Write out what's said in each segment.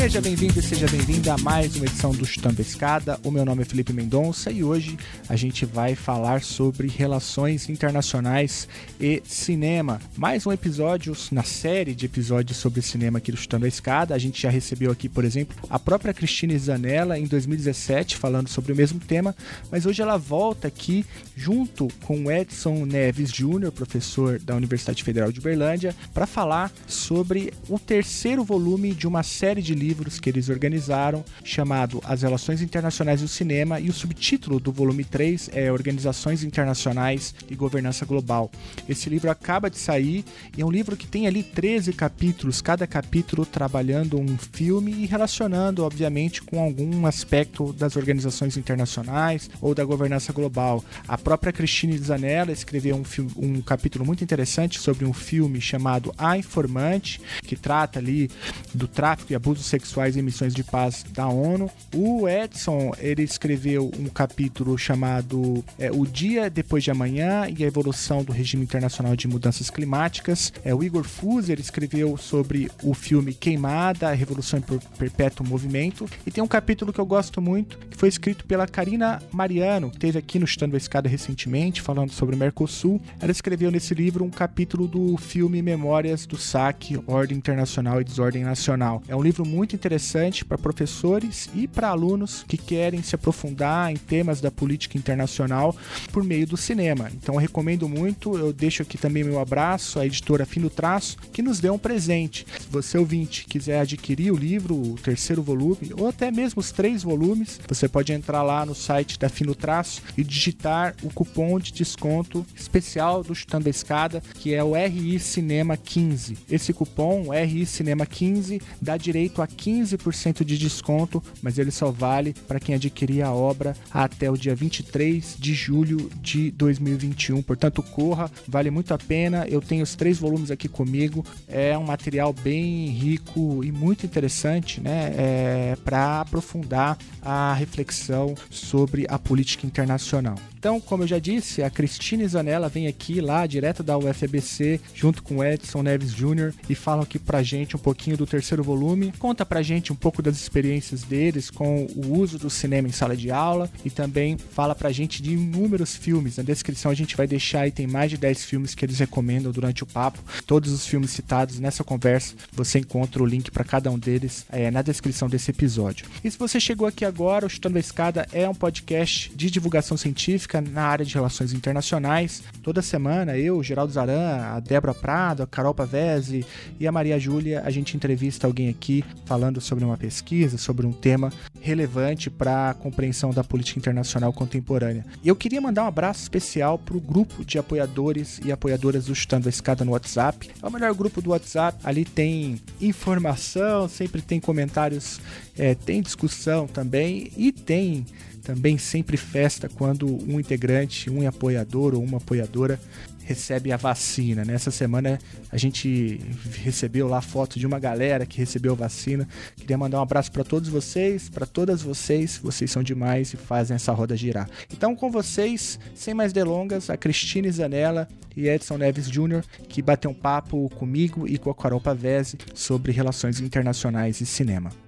Seja bem-vindo e seja bem-vinda a mais uma edição do Chutando Escada. O meu nome é Felipe Mendonça e hoje a gente vai falar sobre relações internacionais e cinema. Mais um episódio na série de episódios sobre cinema aqui do Chutando a Escada. A gente já recebeu aqui, por exemplo, a própria Cristina Zanella em 2017 falando sobre o mesmo tema, mas hoje ela volta aqui junto com Edson Neves Júnior, professor da Universidade Federal de Uberlândia, para falar sobre o terceiro volume de uma série de livros livros que eles organizaram, chamado As Relações Internacionais do Cinema, e o subtítulo do volume 3 é Organizações Internacionais e Governança Global. Esse livro acaba de sair e é um livro que tem ali 13 capítulos, cada capítulo trabalhando um filme e relacionando, obviamente, com algum aspecto das organizações internacionais ou da governança global. A própria Christine Zanella escreveu um, um capítulo muito interessante sobre um filme chamado A Informante, que trata ali do tráfico e abuso sexual sexuais e missões de paz da ONU. O Edson, ele escreveu um capítulo chamado é, O Dia Depois de Amanhã e a Evolução do Regime Internacional de Mudanças Climáticas. É, o Igor Fuser escreveu sobre o filme Queimada, a Revolução em Perpétuo Movimento. E tem um capítulo que eu gosto muito, que foi escrito pela Karina Mariano, que teve aqui no Chutando a Escada recentemente, falando sobre o Mercosul. Ela escreveu nesse livro um capítulo do filme Memórias do Saque, Ordem Internacional e Desordem Nacional. É um livro muito muito interessante para professores e para alunos que querem se aprofundar em temas da política internacional por meio do cinema. Então eu recomendo muito, eu deixo aqui também meu abraço à editora Fim do Traço, que nos deu um presente. Se você ouvinte quiser adquirir o livro, o terceiro volume, ou até mesmo os três volumes, você pode entrar lá no site da Fim do Traço e digitar o cupom de desconto especial do Chutando a Escada, que é o RI Cinema 15. Esse cupom, RI Cinema 15, dá direito a 15% de desconto, mas ele só vale para quem adquirir a obra até o dia 23 de julho de 2021. Portanto, corra, vale muito a pena. Eu tenho os três volumes aqui comigo. É um material bem rico e muito interessante, né? É, para aprofundar a reflexão sobre a política internacional. Então, como eu já disse, a Cristina Zanella vem aqui lá, direto da UFBC, junto com Edson Neves Jr. e falam aqui pra gente um pouquinho do terceiro volume. Conta pra gente um pouco das experiências deles com o uso do cinema em sala de aula e também fala pra gente de inúmeros filmes. Na descrição a gente vai deixar aí, tem mais de 10 filmes que eles recomendam durante o papo. Todos os filmes citados nessa conversa, você encontra o link para cada um deles é, na descrição desse episódio. E se você chegou aqui agora, o Chutando a Escada é um podcast de divulgação científica na área de relações internacionais. Toda semana eu, Geraldo Zaran, a Débora Prado, a Carol Pavese e a Maria Júlia, a gente entrevista alguém aqui falando sobre uma pesquisa, sobre um tema relevante para a compreensão da política internacional contemporânea. Eu queria mandar um abraço especial para o grupo de apoiadores e apoiadoras do Chutando a Escada no WhatsApp. É o melhor grupo do WhatsApp. Ali tem informação, sempre tem comentários, é, tem discussão também e tem também sempre festa quando um integrante, um apoiador ou uma apoiadora recebe a vacina. Nessa semana a gente recebeu lá foto de uma galera que recebeu a vacina. Queria mandar um abraço para todos vocês, para todas vocês. Vocês são demais e fazem essa roda girar. Então, com vocês, sem mais delongas, a Cristina Zanella e Edson Neves Jr., que bateu um papo comigo e com a Carol Pavese sobre relações internacionais e cinema.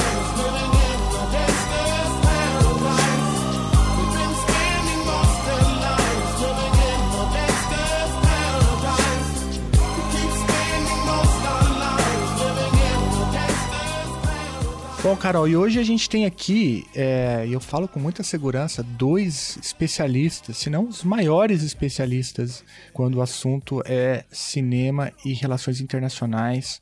Bom, Carol, e hoje a gente tem aqui, é, e eu falo com muita segurança, dois especialistas, se não os maiores especialistas, quando o assunto é cinema e relações internacionais.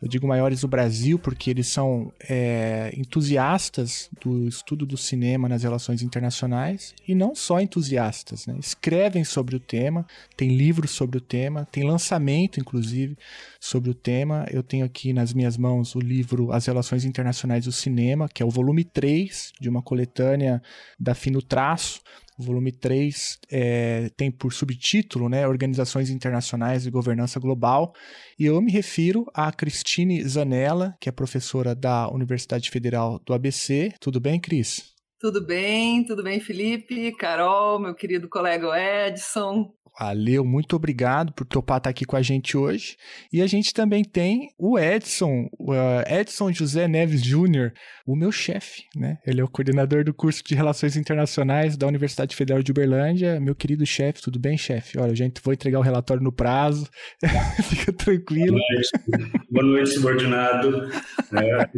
Eu digo maiores do Brasil porque eles são é, entusiastas do estudo do cinema nas relações internacionais e não só entusiastas, né? escrevem sobre o tema, tem livros sobre o tema, tem lançamento, inclusive, sobre o tema. Eu tenho aqui nas minhas mãos o livro As Relações Internacionais do Cinema, que é o volume 3 de uma coletânea da Fino Traço, o volume 3 é, tem por subtítulo né, Organizações Internacionais de Governança Global. E eu me refiro a Cristine Zanella, que é professora da Universidade Federal do ABC. Tudo bem, Cris? Tudo bem, tudo bem, Felipe, Carol, meu querido colega Edson. Valeu, muito obrigado por topar estar aqui com a gente hoje. E a gente também tem o Edson, o eh, Edson José Neves Júnior, o meu chefe, né? Ele é o coordenador do curso de Relações Internacionais da Universidade Federal de Uberlândia. Meu querido chefe, tudo bem, chefe? Olha, a gente vou entregar o relatório no prazo. Fica tranquilo. Boa noite, Boa noite subordinado. É,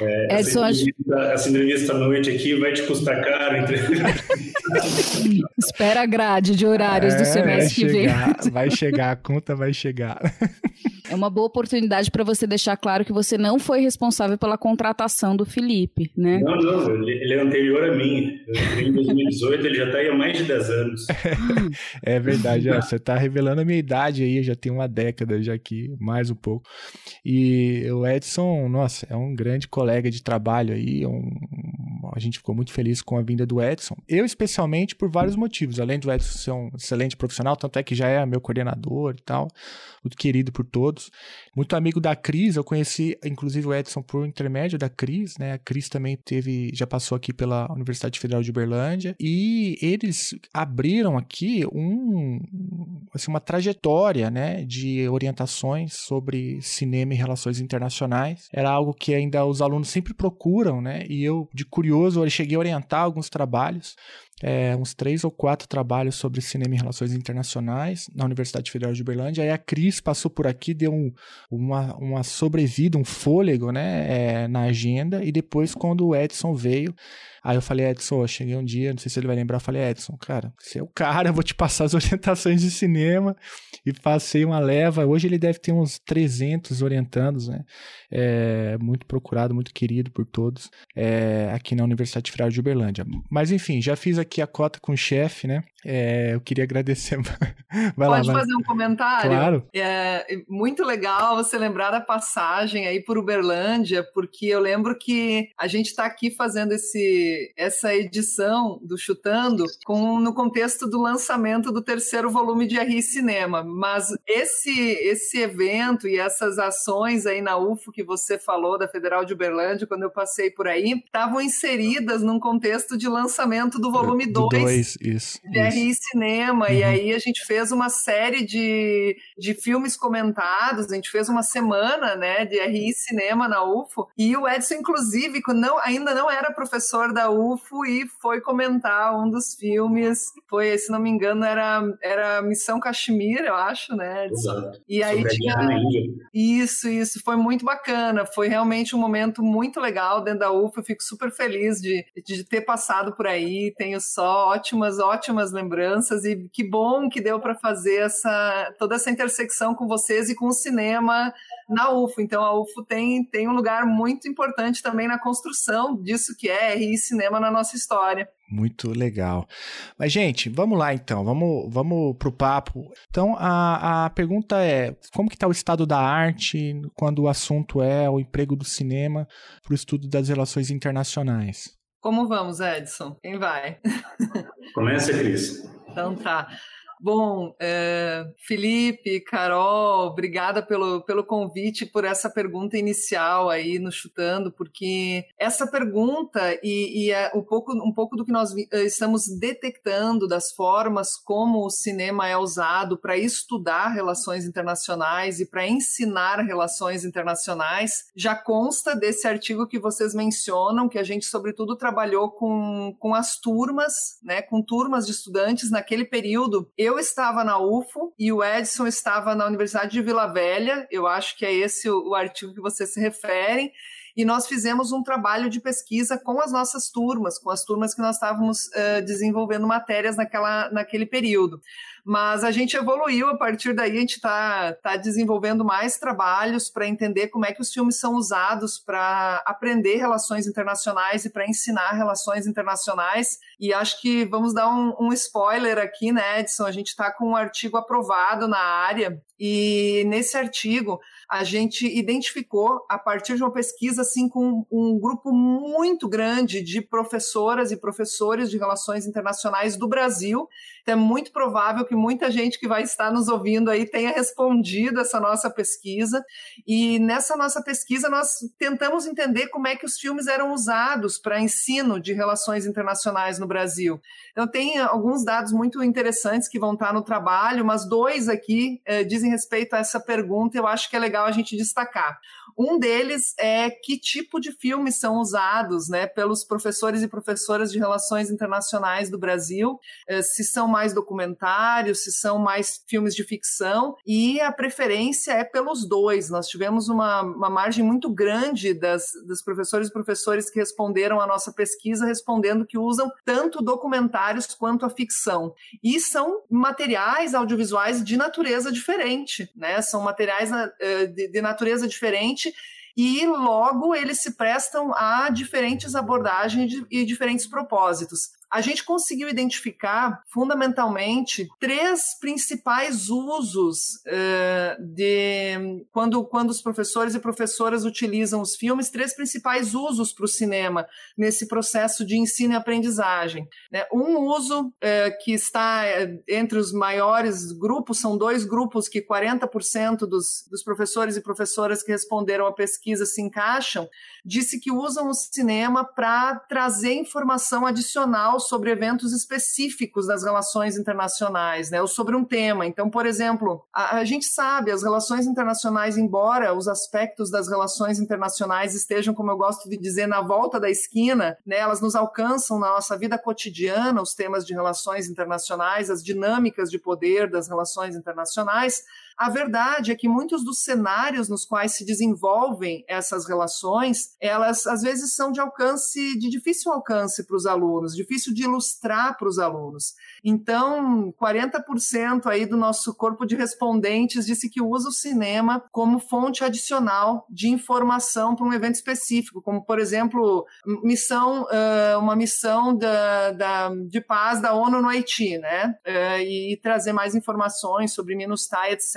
é, Edson, essa, entrevista, essa entrevista à noite aqui vai te custar caro. Entre... Espera a grade de horários é, do semestre que vem. Vai chegar, a conta vai chegar. É uma boa oportunidade para você deixar claro que você não foi responsável pela contratação do Felipe, né? Não, não, ele é anterior a mim. Em 2018 ele já está aí há mais de 10 anos. é verdade, você está revelando a minha idade aí, já tem uma década já aqui, mais um pouco. E o Edson, nossa, é um grande colega de trabalho aí, um, a gente ficou muito feliz com a vinda do Edson. Eu, especialmente, por vários motivos. Além do Edson ser um excelente profissional, tanto é que já é meu coordenador e tal, muito querido por todos. Muito amigo da Cris, eu conheci, inclusive, o Edson por intermédio da Cris, né? A Cris também teve, já passou aqui pela Universidade Federal de Uberlândia. E eles abriram aqui um, assim, uma trajetória, né? De orientações sobre cinema e relações internacionais. Era algo que ainda os alunos sempre procuram, né? E eu, de curioso, eu cheguei a orientar alguns trabalhos é, uns três ou quatro trabalhos sobre cinema e relações internacionais na Universidade Federal de Uberlândia. Aí a Cris passou por aqui, deu um, uma, uma sobrevida, um fôlego né, é, na agenda, e depois, quando o Edson veio, Aí eu falei, Edson, eu cheguei um dia, não sei se ele vai lembrar, eu falei, Edson, cara, você é o cara, eu vou te passar as orientações de cinema. E passei uma leva. Hoje ele deve ter uns 300 orientandos, né? É, muito procurado, muito querido por todos, é, aqui na Universidade Federal de Uberlândia. Mas enfim, já fiz aqui a cota com o chefe, né? É, eu queria agradecer. vai Pode lá, fazer um comentário? Claro. É muito legal você lembrar da passagem aí por Uberlândia, porque eu lembro que a gente está aqui fazendo esse, essa edição do Chutando com, no contexto do lançamento do terceiro volume de RI Cinema. Mas esse, esse evento e essas ações aí na UFO que você falou, da Federal de Uberlândia, quando eu passei por aí, estavam inseridas num contexto de lançamento do volume 2 isso, de RI Cinema, uhum. e aí a gente fez uma série de, de filmes comentados, a gente fez uma semana, né, de RI Cinema na UFO, e o Edson, inclusive, não, ainda não era professor da UFO e foi comentar um dos filmes, foi, se não me engano, era, era Missão Kashmir, eu acho, né? Exato. E aí Sobre tinha... Isso, isso, foi muito bacana, foi realmente um momento muito legal dentro da UFO, eu fico super feliz de, de ter passado por aí, tenho só ótimas, ótimas lembranças. E que bom que deu para fazer essa toda essa intersecção com vocês e com o cinema na UFO. Então a UFO tem, tem um lugar muito importante também na construção disso que é RI Cinema na nossa história. Muito legal. Mas, gente, vamos lá então, vamos, vamos pro papo. Então, a, a pergunta é: como que está o estado da arte quando o assunto é o emprego do cinema para o estudo das relações internacionais? Como vamos, Edson? Quem vai? Começa, Cris. Então tá. Bom, é, Felipe, Carol, obrigada pelo, pelo convite, por essa pergunta inicial aí no Chutando, porque essa pergunta e, e é um, pouco, um pouco do que nós eh, estamos detectando das formas como o cinema é usado para estudar relações internacionais e para ensinar relações internacionais já consta desse artigo que vocês mencionam, que a gente, sobretudo, trabalhou com, com as turmas, né, com turmas de estudantes naquele período. Eu eu estava na UFO e o Edson estava na Universidade de Vila Velha, eu acho que é esse o, o artigo que vocês se referem. E nós fizemos um trabalho de pesquisa com as nossas turmas, com as turmas que nós estávamos uh, desenvolvendo matérias naquela, naquele período. Mas a gente evoluiu a partir daí, a gente está tá desenvolvendo mais trabalhos para entender como é que os filmes são usados para aprender relações internacionais e para ensinar relações internacionais. E acho que vamos dar um, um spoiler aqui, né, Edson? A gente está com um artigo aprovado na área e nesse artigo a gente identificou, a partir de uma pesquisa assim, com um grupo muito grande de professoras e professores de relações internacionais do Brasil. Então, é muito provável que muita gente que vai estar nos ouvindo aí tenha respondido essa nossa pesquisa. E nessa nossa pesquisa, nós tentamos entender como é que os filmes eram usados para ensino de relações internacionais no Brasil. Então, tem alguns dados muito interessantes que vão estar no trabalho, mas dois aqui eh, dizem respeito a essa pergunta, eu acho que é legal legal a gente destacar. Um deles é que tipo de filmes são usados né, pelos professores e professoras de relações internacionais do Brasil, eh, se são mais documentários, se são mais filmes de ficção, e a preferência é pelos dois. Nós tivemos uma, uma margem muito grande das, professores e professores que responderam à nossa pesquisa, respondendo que usam tanto documentários quanto a ficção. E são materiais audiovisuais de natureza diferente, né? São materiais uh, de, de natureza diferente e logo eles se prestam a diferentes abordagens e diferentes propósitos a gente conseguiu identificar fundamentalmente três principais usos uh, de quando, quando os professores e professoras utilizam os filmes, três principais usos para o cinema nesse processo de ensino e aprendizagem. Né? Um uso uh, que está eh, entre os maiores grupos, são dois grupos que 40% dos, dos professores e professoras que responderam à pesquisa se encaixam, disse que usam o cinema para trazer informação adicional sobre eventos específicos das relações internacionais, né, ou sobre um tema. Então, por exemplo, a, a gente sabe, as relações internacionais, embora os aspectos das relações internacionais estejam, como eu gosto de dizer, na volta da esquina, né, elas nos alcançam na nossa vida cotidiana, os temas de relações internacionais, as dinâmicas de poder das relações internacionais, a verdade é que muitos dos cenários nos quais se desenvolvem essas relações, elas às vezes são de alcance, de difícil alcance para os alunos, difícil de ilustrar para os alunos. Então, 40% aí do nosso corpo de respondentes disse que usa o cinema como fonte adicional de informação para um evento específico, como, por exemplo, missão, uma missão da, da, de paz da ONU no Haiti, né? E trazer mais informações sobre MINUSTAH, etc.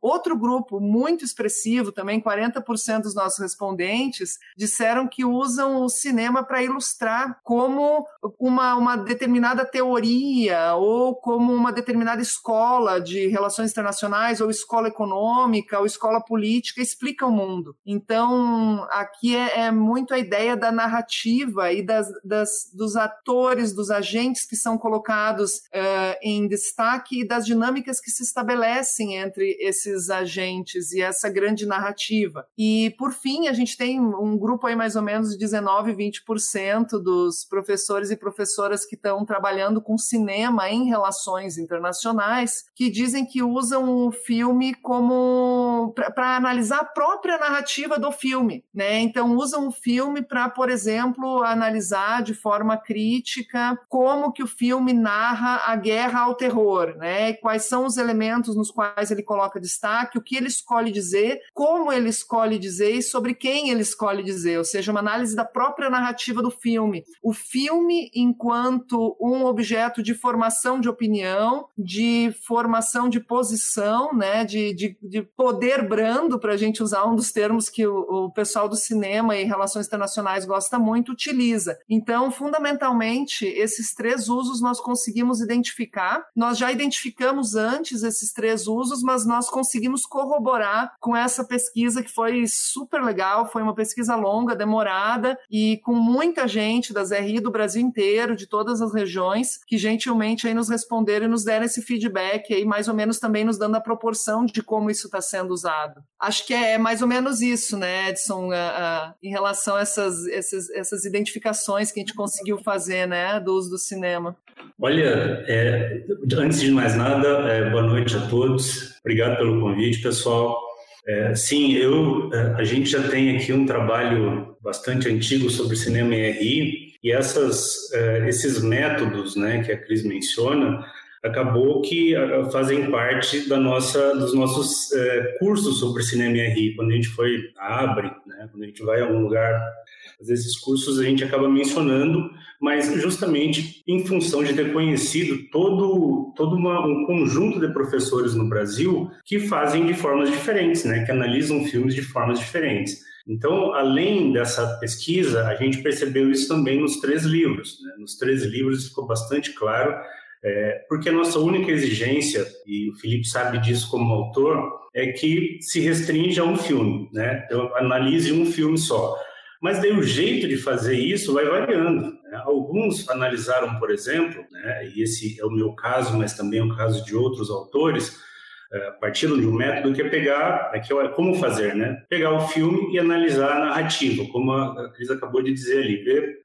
Outro grupo muito expressivo, também 40% dos nossos respondentes, disseram que usam o cinema para ilustrar como uma, uma determinada teoria ou como uma determinada escola de relações internacionais ou escola econômica ou escola política explica o mundo. Então, aqui é, é muito a ideia da narrativa e das, das, dos atores, dos agentes que são colocados uh, em destaque e das dinâmicas que se estabelecem entre esses agentes e essa grande narrativa. E, por fim, a gente tem um grupo aí mais ou menos de 19, 20% dos professores e professoras que estão trabalhando com cinema em relações internacionais, que dizem que usam o filme como para analisar a própria narrativa do filme, né? Então usam o filme para, por exemplo, analisar de forma crítica como que o filme narra a guerra ao terror, né? Quais são os elementos nos quais ele coloca destaque, o que ele escolhe dizer, como ele escolhe dizer e sobre quem ele escolhe dizer, ou seja, uma análise da própria narrativa do filme. O filme enquanto um objeto de formação de opinião, de formação de posição, né, de, de, de poder brando, para a gente usar um dos termos que o, o pessoal do cinema e relações internacionais gosta muito, utiliza. Então, fundamentalmente, esses três usos nós conseguimos identificar. Nós já identificamos antes esses três usos, mas nós conseguimos corroborar com essa pesquisa que foi super legal, foi uma pesquisa longa, demorada e com muita gente das RI do Brasil inteiro, de todas as regiões, que gentilmente aí nos responderam e nos deram esse feedback aí, mais ou menos também nos dando a proporção de como isso está sendo usado. Acho que é mais ou menos isso, né, Edson, em relação a essas, essas, essas identificações que a gente conseguiu fazer, né, do uso do cinema. Olha, é, antes de mais nada, é, boa noite a todos. Obrigado pelo convite, pessoal. É, sim, eu, é, a gente já tem aqui um trabalho bastante antigo sobre cinema em RI e essas, é, esses métodos né, que a Cris menciona acabou que fazem parte da nossa, dos nossos é, cursos sobre cinema em RI. Quando a gente foi abre, né, quando a gente vai a algum lugar esses cursos, a gente acaba mencionando, mas justamente em função de ter conhecido todo, todo uma, um conjunto de professores no Brasil que fazem de formas diferentes, né, que analisam filmes de formas diferentes. Então, além dessa pesquisa, a gente percebeu isso também nos três livros. Né? Nos três livros ficou bastante claro é, porque a nossa única exigência, e o Felipe sabe disso como autor, é que se restringe a um filme, né? Eu analise um filme só. Mas daí o jeito de fazer isso vai variando. Né? Alguns analisaram, por exemplo, né, e esse é o meu caso, mas também é o caso de outros autores, é, partiram de um método que é pegar, é que é como fazer, né? Pegar o filme e analisar a narrativa, como a Cris acabou de dizer ali, ver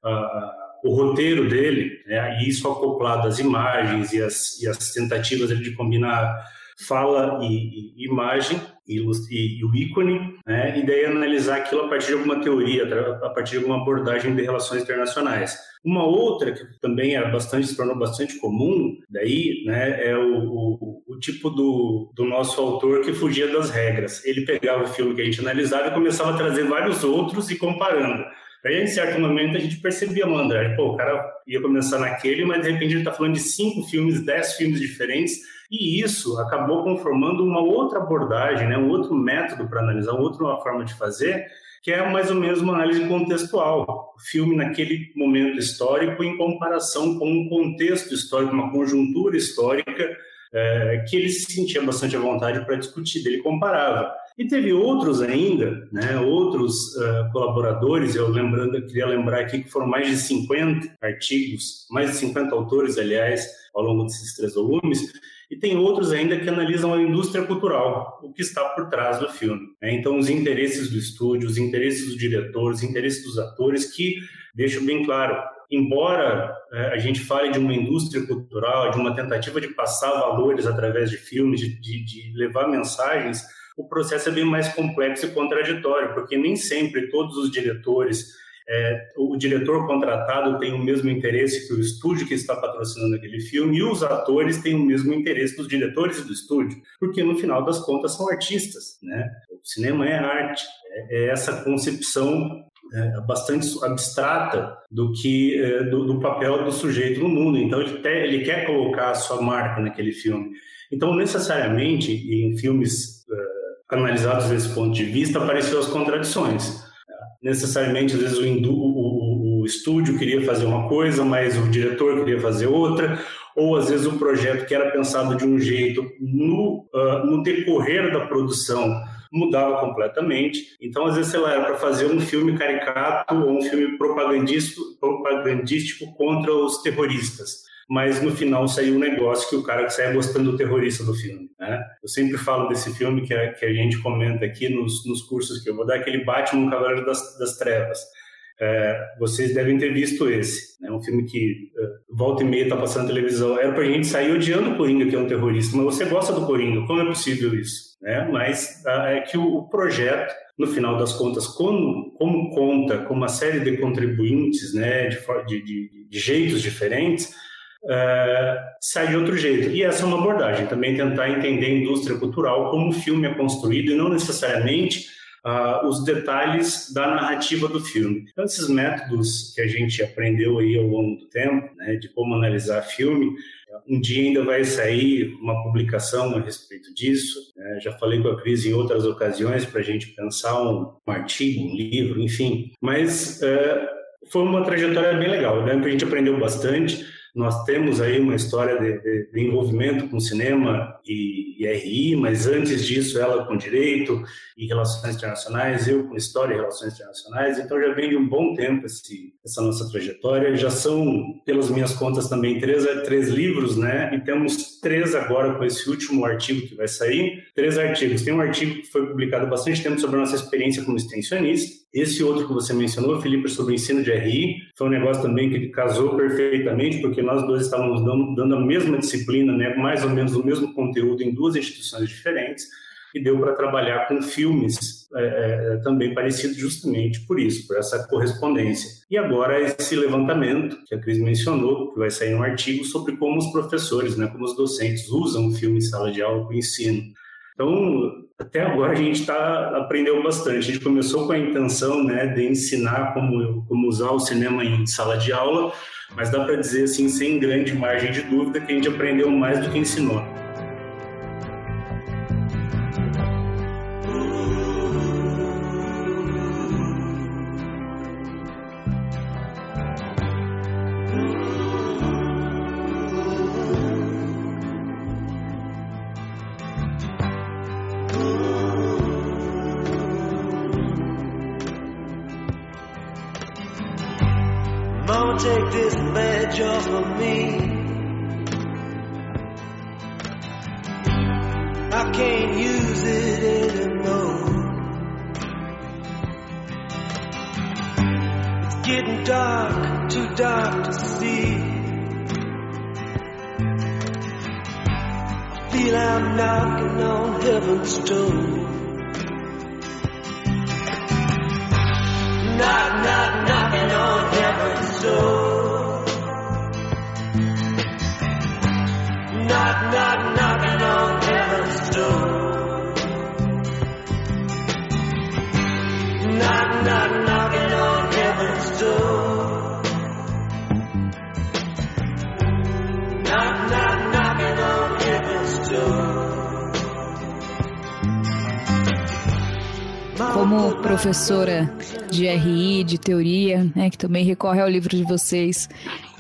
o roteiro dele, né, e isso acoplado às imagens e as, e as tentativas de combinar fala e, e imagem e, e, o ícone, né, e daí analisar aquilo a partir de alguma teoria, a partir de alguma abordagem de relações internacionais. Uma outra que também era bastante, se tornou bastante comum, daí, né, é o, o, o tipo do, do nosso autor que fugia das regras. Ele pegava o filme que a gente analisava e começava a trazer vários outros e comparando. Aí, em certo momento, a gente percebia, André, pô, o cara ia começar naquele, mas de repente ele está falando de cinco filmes, dez filmes diferentes, e isso acabou conformando uma outra abordagem, né, um outro método para analisar, outra forma de fazer, que é mais ou menos uma análise contextual. O filme naquele momento histórico em comparação com um contexto histórico, uma conjuntura histórica é, que ele se sentia bastante à vontade para discutir, ele comparava. E teve outros ainda, né, outros uh, colaboradores, eu lembrando, queria lembrar aqui que foram mais de 50 artigos, mais de 50 autores, aliás, ao longo desses três volumes, e tem outros ainda que analisam a indústria cultural, o que está por trás do filme. Né? Então, os interesses do estúdio, os interesses dos diretores, os interesses dos atores, que deixo bem claro, embora é, a gente fale de uma indústria cultural, de uma tentativa de passar valores através de filmes, de, de, de levar mensagens o processo é bem mais complexo e contraditório, porque nem sempre todos os diretores, é, o diretor contratado tem o mesmo interesse que o estúdio que está patrocinando aquele filme e os atores têm o mesmo interesse dos diretores do estúdio, porque no final das contas são artistas, né? O cinema é arte, é, é essa concepção é, bastante abstrata do que é, do, do, papel do sujeito no mundo. Então ele, te, ele quer colocar a sua marca naquele filme. Então necessariamente em filmes analisados desse ponto de vista, apareceu as contradições. Necessariamente, às vezes, o, indu, o, o, estúdio queria fazer uma coisa, mas o diretor queria fazer outra, ou às vezes o projeto que era pensado de um jeito no, uh, no decorrer da produção mudava completamente. Então, às vezes, sei lá, era para fazer um filme caricato ou um filme propagandístico, propagandístico contra os terroristas mas no final saiu um negócio que o cara sai gostando do terrorista do filme. Né? Eu sempre falo desse filme que a, que a gente comenta aqui nos, nos cursos que eu vou dar, aquele Batman, Cavaleiro das, das Trevas. É, vocês devem ter visto esse. É né? um filme que uh, volta e meia está passando na televisão. Era para a gente sair odiando o Coringa, que é um terrorista, mas você gosta do Coringa. Como é possível isso? Né? Mas é que o, o, projeto, no final das contas, como, como conta com uma série de contribuintes né, de, de, de, de jeitos diferentes, uh, sai de outro jeito. E essa é uma abordagem, também tentar entender a indústria cultural, como o filme é construído e não necessariamente uh, os detalhes da narrativa do filme. Então, esses métodos que a gente aprendeu aí ao longo do tempo, né, de como analisar filme, um dia ainda vai sair uma publicação a respeito disso. Né? Já falei com a Cris em outras ocasiões para a gente pensar um, um, artigo, um livro, enfim. Mas uh, foi uma trajetória bem legal. Né? A gente aprendeu bastante. Nós temos aí uma história de, de, de envolvimento com cinema e, e, RI, mas antes disso ela com direito e relações internacionais, eu com história e relações internacionais, então já vem de um bom tempo esse, essa nossa trajetória. Já são, pelas minhas contas também, três, três livros, né? E temos três agora com esse último artigo que vai sair. Três artigos. Tem um artigo que foi publicado há bastante tempo sobre a nossa experiência como extensionista, esse outro que você mencionou, Felipe, sobre o ensino de RI, foi um negócio também que casou perfeitamente, porque nós dois estávamos dando, dando a mesma disciplina, né, mais ou menos o mesmo conteúdo em duas instituições diferentes. e deu para trabalhar com filmes é, é, também parecidos justamente por isso, por essa correspondência. E agora esse levantamento que a Cris mencionou, que vai sair um artigo sobre como os professores, né, como os docentes usam o filme em sala de aula para o ensino. Então, até agora a gente tá, aprendeu bastante. A gente começou com a intenção né, de ensinar como, como usar o cinema em sala de aula, mas dá para dizer assim, sem grande margem de dúvida, que a gente aprendeu mais do que ensinou. that you're for me. I can't use it anymore. It's getting dark, too dark to see. I feel I'm knocking on heaven's door. Professora de RI, de teoria, né, que também recorre ao livro de vocês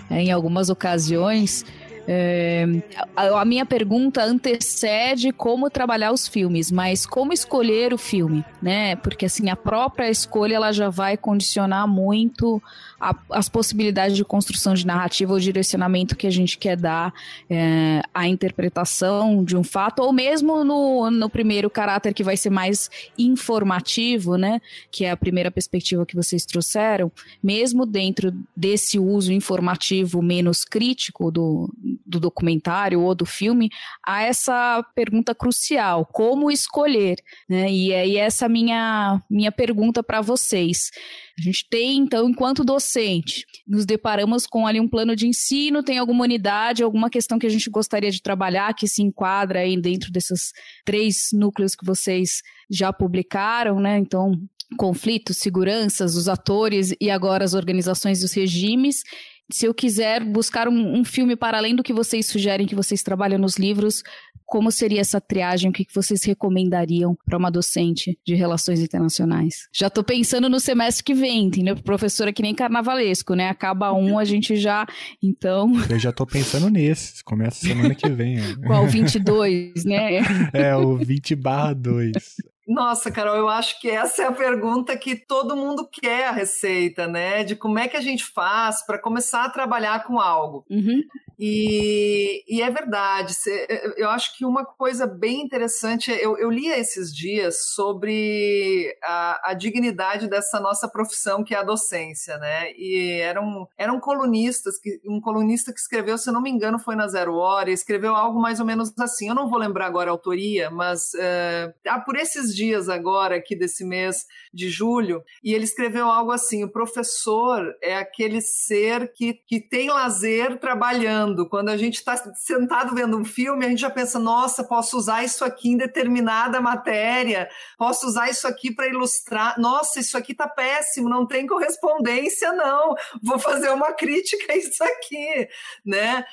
é, em algumas ocasiões, é, a, a, minha pergunta antecede como trabalhar os filmes, mas como escolher o filme, né? Porque assim a própria escolha ela já vai condicionar muito a, as possibilidades de construção de narrativa ou direcionamento que a gente quer dar é, à interpretação de um fato, ou mesmo no, no primeiro caráter que vai ser mais informativo, né? Que é a primeira perspectiva que vocês trouxeram, mesmo dentro desse uso informativo menos crítico do, do documentário ou do filme, há essa pergunta crucial: como escolher? Né? E aí, essa minha, minha pergunta para vocês. A gente tem, então, enquanto docente, nos deparamos com ali um plano de ensino, tem alguma unidade, alguma questão que a gente gostaria de trabalhar que se enquadra aí dentro desses três núcleos que vocês já publicaram, né? Então, conflitos, seguranças, os atores e agora as organizações e os regimes se eu quiser buscar um, um, filme para além do que vocês sugerem, que vocês trabalham nos livros, como seria essa triagem? O que, que vocês recomendariam para uma docente de relações internacionais? Já estou pensando no semestre que vem, entendeu? Professora que nem carnavalesco, né? Acaba um, a gente já. Então. Eu já estou pensando nesse. Começa semana que vem. Qual? 22, né? É, o 20 barra 2. Nossa, Carol, eu acho que essa é a pergunta que todo mundo quer a receita, né? De como é que a gente faz para começar a trabalhar com algo. Uhum. E, e, é verdade. Eu acho que uma coisa bem interessante, eu, eu li esses dias sobre a, a, dignidade dessa nossa profissão, que é a docência, né? E eram, eram colunistas, um colunista que escreveu, se eu não me engano, foi na Zero Hora, escreveu algo mais ou menos assim. Eu não vou lembrar agora a autoria, mas uh, por esses dias agora, aqui desse mês de julho, e ele escreveu algo assim: o professor é aquele ser que, que tem lazer trabalhando quando a gente está sentado vendo um filme, a gente já pensa: nossa, posso usar isso aqui em determinada matéria, posso usar isso aqui para ilustrar. Nossa, isso aqui está péssimo, não tem correspondência, não. Vou fazer uma crítica a isso aqui, né?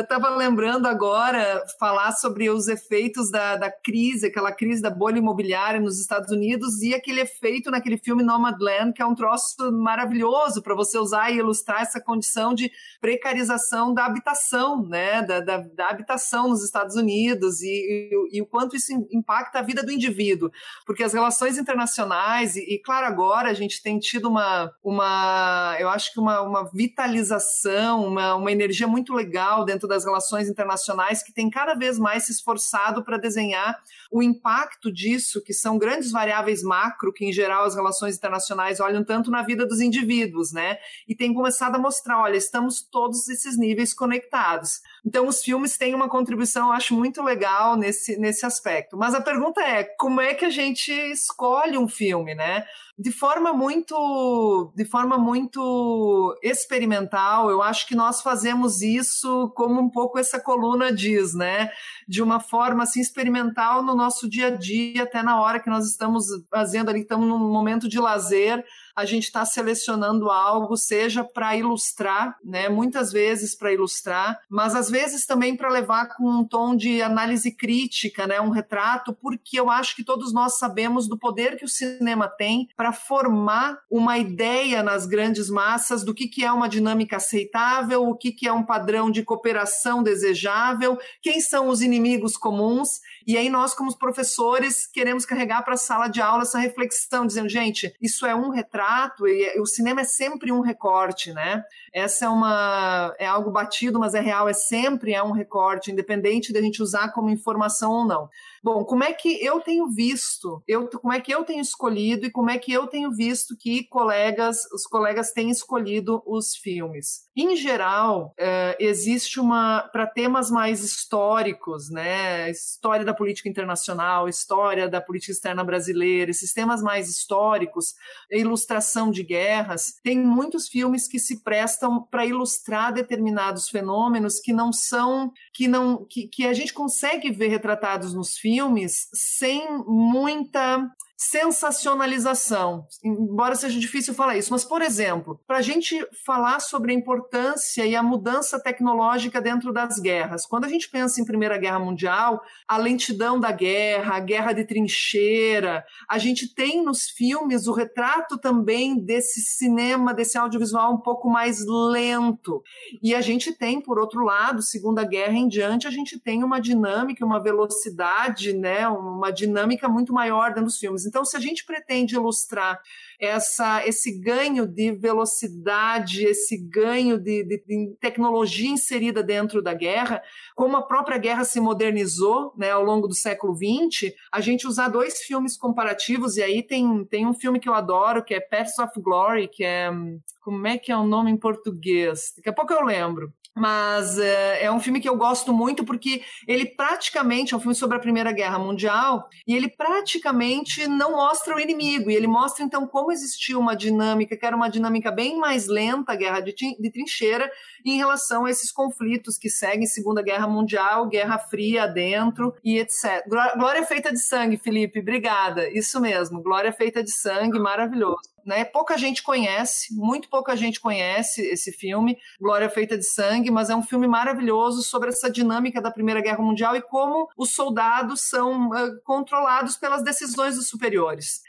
Estava é, lembrando agora falar sobre os efeitos da, da crise, aquela crise da bolha imobiliária nos Estados Unidos e aquele efeito naquele filme Nomadland, que é um troço maravilhoso para você usar e ilustrar essa condição de precarização da habitação, né, da, da, da habitação nos Estados Unidos e, e, e, o quanto isso impacta a vida do indivíduo, porque as relações internacionais e, e, claro agora a gente tem tido uma, uma eu acho que uma, uma vitalização, uma, uma energia muito legal dentro das relações internacionais que tem cada vez mais se esforçado para desenhar o impacto disso, que são grandes variáveis macro que em geral as relações internacionais olham tanto na vida dos indivíduos, né, e tem começado a mostrar, olha, estamos todos esses níveis conectados. Então, os filmes têm uma contribuição, acho muito legal nesse, nesse aspecto. Mas a pergunta é: como é que a gente escolhe um filme, né? de forma muito de forma muito experimental eu acho que nós fazemos isso como um pouco essa coluna diz né de uma forma assim experimental no nosso dia a dia até na hora que nós estamos fazendo ali estamos num momento de lazer a gente está selecionando algo, seja para ilustrar, né? Muitas vezes para ilustrar, mas às vezes também para levar com um tom de análise crítica, né? Um retrato, porque eu acho que todos nós sabemos do poder que o cinema tem para formar uma ideia nas grandes massas do que, que é uma dinâmica aceitável, o que, que é um padrão de cooperação desejável, quem são os inimigos comuns. E aí nós, como professores, queremos carregar para a sala de aula essa reflexão, dizendo, gente, isso é um retrato e o cinema é sempre um recorte, né? Essa é uma é algo batido, mas é real, é sempre é um recorte, independente da gente usar como informação ou não. Bom, como é que eu tenho visto? Eu, como é que eu tenho escolhido e como é que eu tenho visto que colegas, os colegas têm escolhido os filmes? Em geral, é, existe uma para temas mais históricos, né? História da política internacional, história da política externa brasileira, esses temas mais históricos, ilustração de guerras, tem muitos filmes que se prestam para ilustrar determinados fenômenos que não são que não que, que a gente consegue ver retratados nos filmes filmes sem muita sensacionalização, embora seja difícil falar isso. Mas, por exemplo, para a gente falar sobre a importância e a mudança tecnológica dentro das guerras, quando a gente pensa em Primeira Guerra Mundial, a lentidão da guerra, a guerra de trincheira, a gente tem nos filmes o retrato também desse cinema, desse audiovisual um pouco mais lento. E a gente tem, por outro lado, Segunda Guerra em diante, a gente tem uma dinâmica, uma velocidade, né, uma dinâmica muito maior dentro dos filmes. Então, se a gente pretende ilustrar essa, esse ganho de velocidade, esse ganho de, de, de, tecnologia inserida dentro da guerra, como a própria guerra se modernizou né, ao longo do século XX, a gente usar dois filmes comparativos, e aí tem, tem um filme que eu adoro, que é Paths of Glory, que é. Como é que é o nome em português? Daqui a pouco eu lembro mas é, é, um filme que eu gosto muito porque ele praticamente é um filme sobre a Primeira Guerra Mundial e ele praticamente não mostra o inimigo e ele mostra então como existia uma dinâmica que era uma dinâmica bem mais lenta a guerra de, de trincheira em relação a esses conflitos que seguem Segunda Guerra Mundial, Guerra Fria dentro e etc. Glória feita de sangue, Felipe, obrigada. Isso mesmo, Glória feita de sangue, maravilhoso. Né? Pouca gente conhece, muito pouca gente conhece esse filme, Glória Feita de Sangue, mas é um filme maravilhoso sobre essa dinâmica da Primeira Guerra Mundial e como os soldados são uh, controlados pelas decisões dos superiores.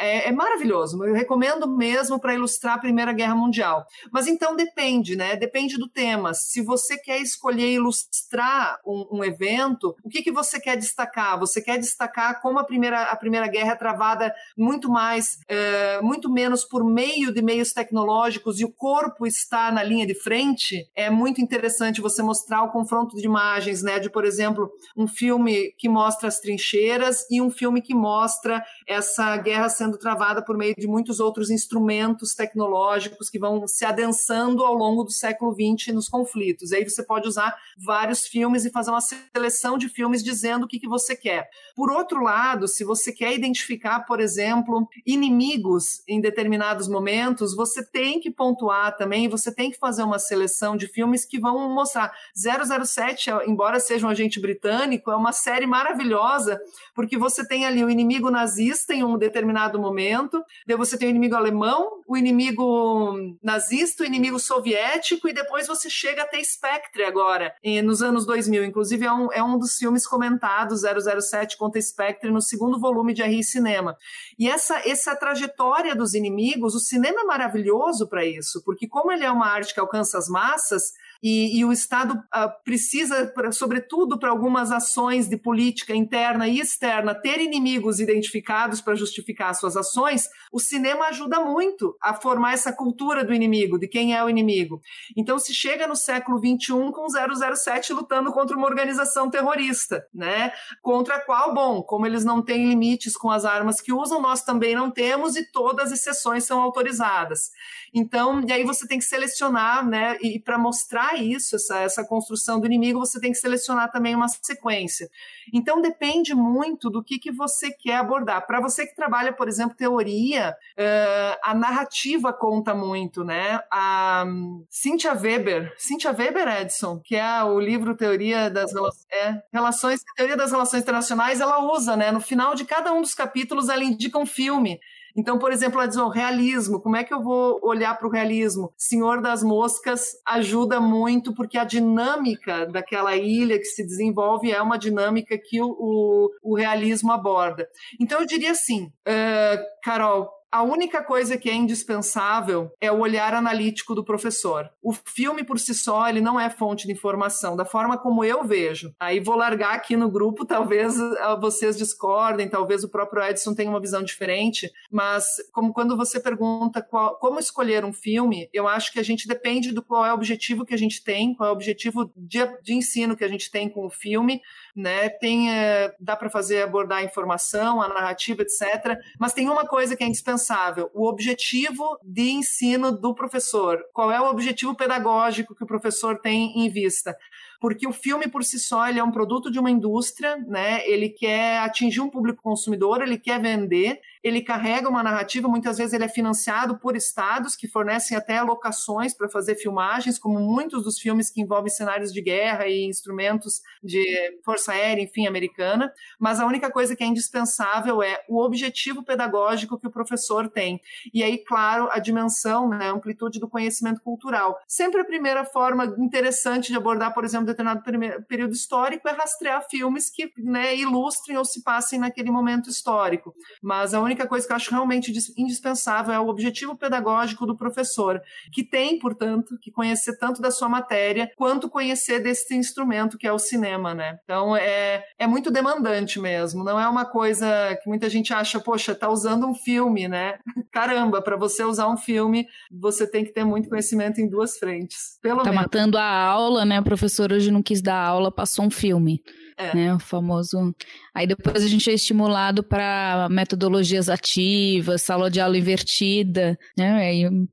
É, é, maravilhoso, eu recomendo mesmo para ilustrar a Primeira Guerra Mundial. Mas então depende, né? Depende do tema. Se você quer escolher ilustrar um, um evento, o que, que você quer destacar? Você quer destacar como a Primeira, a primeira Guerra é travada muito mais, é, muito menos por meio de meios tecnológicos e o corpo está na linha de frente? É muito interessante você mostrar o confronto de imagens, né? De, por exemplo, um filme que mostra as trincheiras e um filme que mostra essa guerra sendo travada por meio de muitos outros instrumentos tecnológicos que vão se adensando ao longo do século XX nos conflitos. E aí você pode usar vários filmes e fazer uma seleção de filmes dizendo o que, que você quer. Por outro lado, se você quer identificar, por exemplo, inimigos em determinados momentos, você tem que pontuar também, você tem que fazer uma seleção de filmes que vão mostrar. 007, embora seja um agente britânico, é uma série maravilhosa, porque você tem ali o inimigo nazista em um determinado momento, daí você tem o inimigo alemão, o inimigo nazista, o inimigo soviético, e depois você chega até Spectre agora, nos anos 2000. Inclusive, é um, é um dos filmes comentados, 007 contra Spectre, no segundo volume de RI Cinema. E essa, essa trajetória dos inimigos, o cinema é maravilhoso para isso, porque como ele é uma arte que alcança as massas, e, e o Estado uh, precisa, pra, sobretudo para algumas ações de política interna e externa, ter inimigos identificados para justificar suas ações, o cinema ajuda muito a formar essa cultura do inimigo, de quem é o inimigo. Então, se chega no século XXI com 007 lutando contra uma organização terrorista, né? Contra a qual, bom, como eles não têm limites com as armas que usam, nós também não temos e todas as exceções são autorizadas. Então, e aí você tem que selecionar, né? E para mostrar isso, essa, essa construção do inimigo, você tem que selecionar também uma sequência. Então depende muito do que, que você quer abordar. Para você que trabalha, por exemplo, teoria, uh, a narrativa conta muito, né? A um, Cynthia Weber, Cynthia Weber Edson, que é o livro Teoria das é, Relações Teoria das Relações Internacionais, ela usa, né? No final de cada um dos capítulos, ela indica um filme. Então, por exemplo, ela diz, oh, realismo, como é que eu vou olhar para o realismo? Senhor das Moscas ajuda muito, porque a dinâmica daquela ilha que se desenvolve é uma dinâmica que o, o, o realismo aborda. Então, eu diria assim, uh, Carol, a única coisa que é indispensável é o olhar analítico do professor. O filme por si só, ele não é fonte de informação, da forma como eu vejo. Aí vou largar aqui no grupo, talvez ah, vocês discordem, talvez o próprio Edson tenha uma visão diferente, mas como quando você pergunta qual, como escolher um filme, eu acho que a gente depende do qual é o objetivo que a gente tem, qual é o objetivo de, de ensino que a gente tem com o filme, né? Tem, é, dá para fazer abordar a informação, a narrativa, etc. Mas tem uma coisa que é indispensável: o objetivo de ensino do professor. Qual é o objetivo pedagógico que o professor tem em vista? porque o filme por si só ele é um produto de uma indústria, né? Ele quer atingir um público consumidor, ele quer vender, ele carrega uma narrativa, muitas vezes ele é financiado por estados que fornecem até locações para fazer filmagens, como muitos dos filmes que envolvem cenários de guerra e instrumentos de força aérea, enfim, americana. Mas a única coisa que é indispensável é o objetivo pedagógico que o professor tem. E aí, claro, a dimensão, né, a amplitude do conhecimento cultural. Sempre a primeira forma interessante de abordar, por exemplo, determinado período histórico é rastrear filmes que né, ilustrem ou se passem naquele momento histórico. Mas a única coisa que eu acho realmente indispensável é o objetivo pedagógico do professor, que tem, portanto, que conhecer tanto da sua matéria quanto conhecer desse instrumento que é o cinema, né? Então é, é muito demandante mesmo, não é uma coisa que muita gente acha, poxa, tá usando um filme, né? Caramba, para você usar um filme, você tem que ter muito conhecimento em duas frentes. Pelo tá menos. matando a aula, né? A professora hoje não quis dar aula, passou um filme. É. Né, o famoso. Aí depois a gente é estimulado para metodologias ativas, sala de aula invertida, né? Aí, uhum.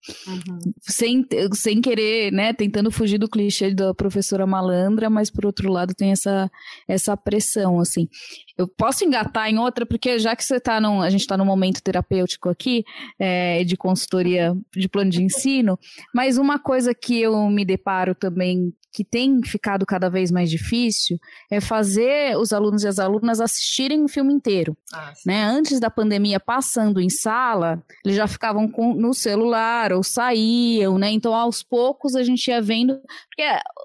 sem, sem querer, né? Tentando fugir do clichê da professora malandra, mas por outro lado tem essa, essa pressão, assim. Eu posso engatar em outra, porque já que você tá num, a gente está num momento terapêutico aqui, é, de consultoria de plano de ensino, mas uma coisa que eu me deparo também que tem ficado cada vez mais difícil é fazer os alunos e as alunas assistirem o filme inteiro. Ah, né? Antes da pandemia, passando em sala, eles já ficavam com, no celular ou saíam, né? Então, aos poucos, a gente ia vendo. Porque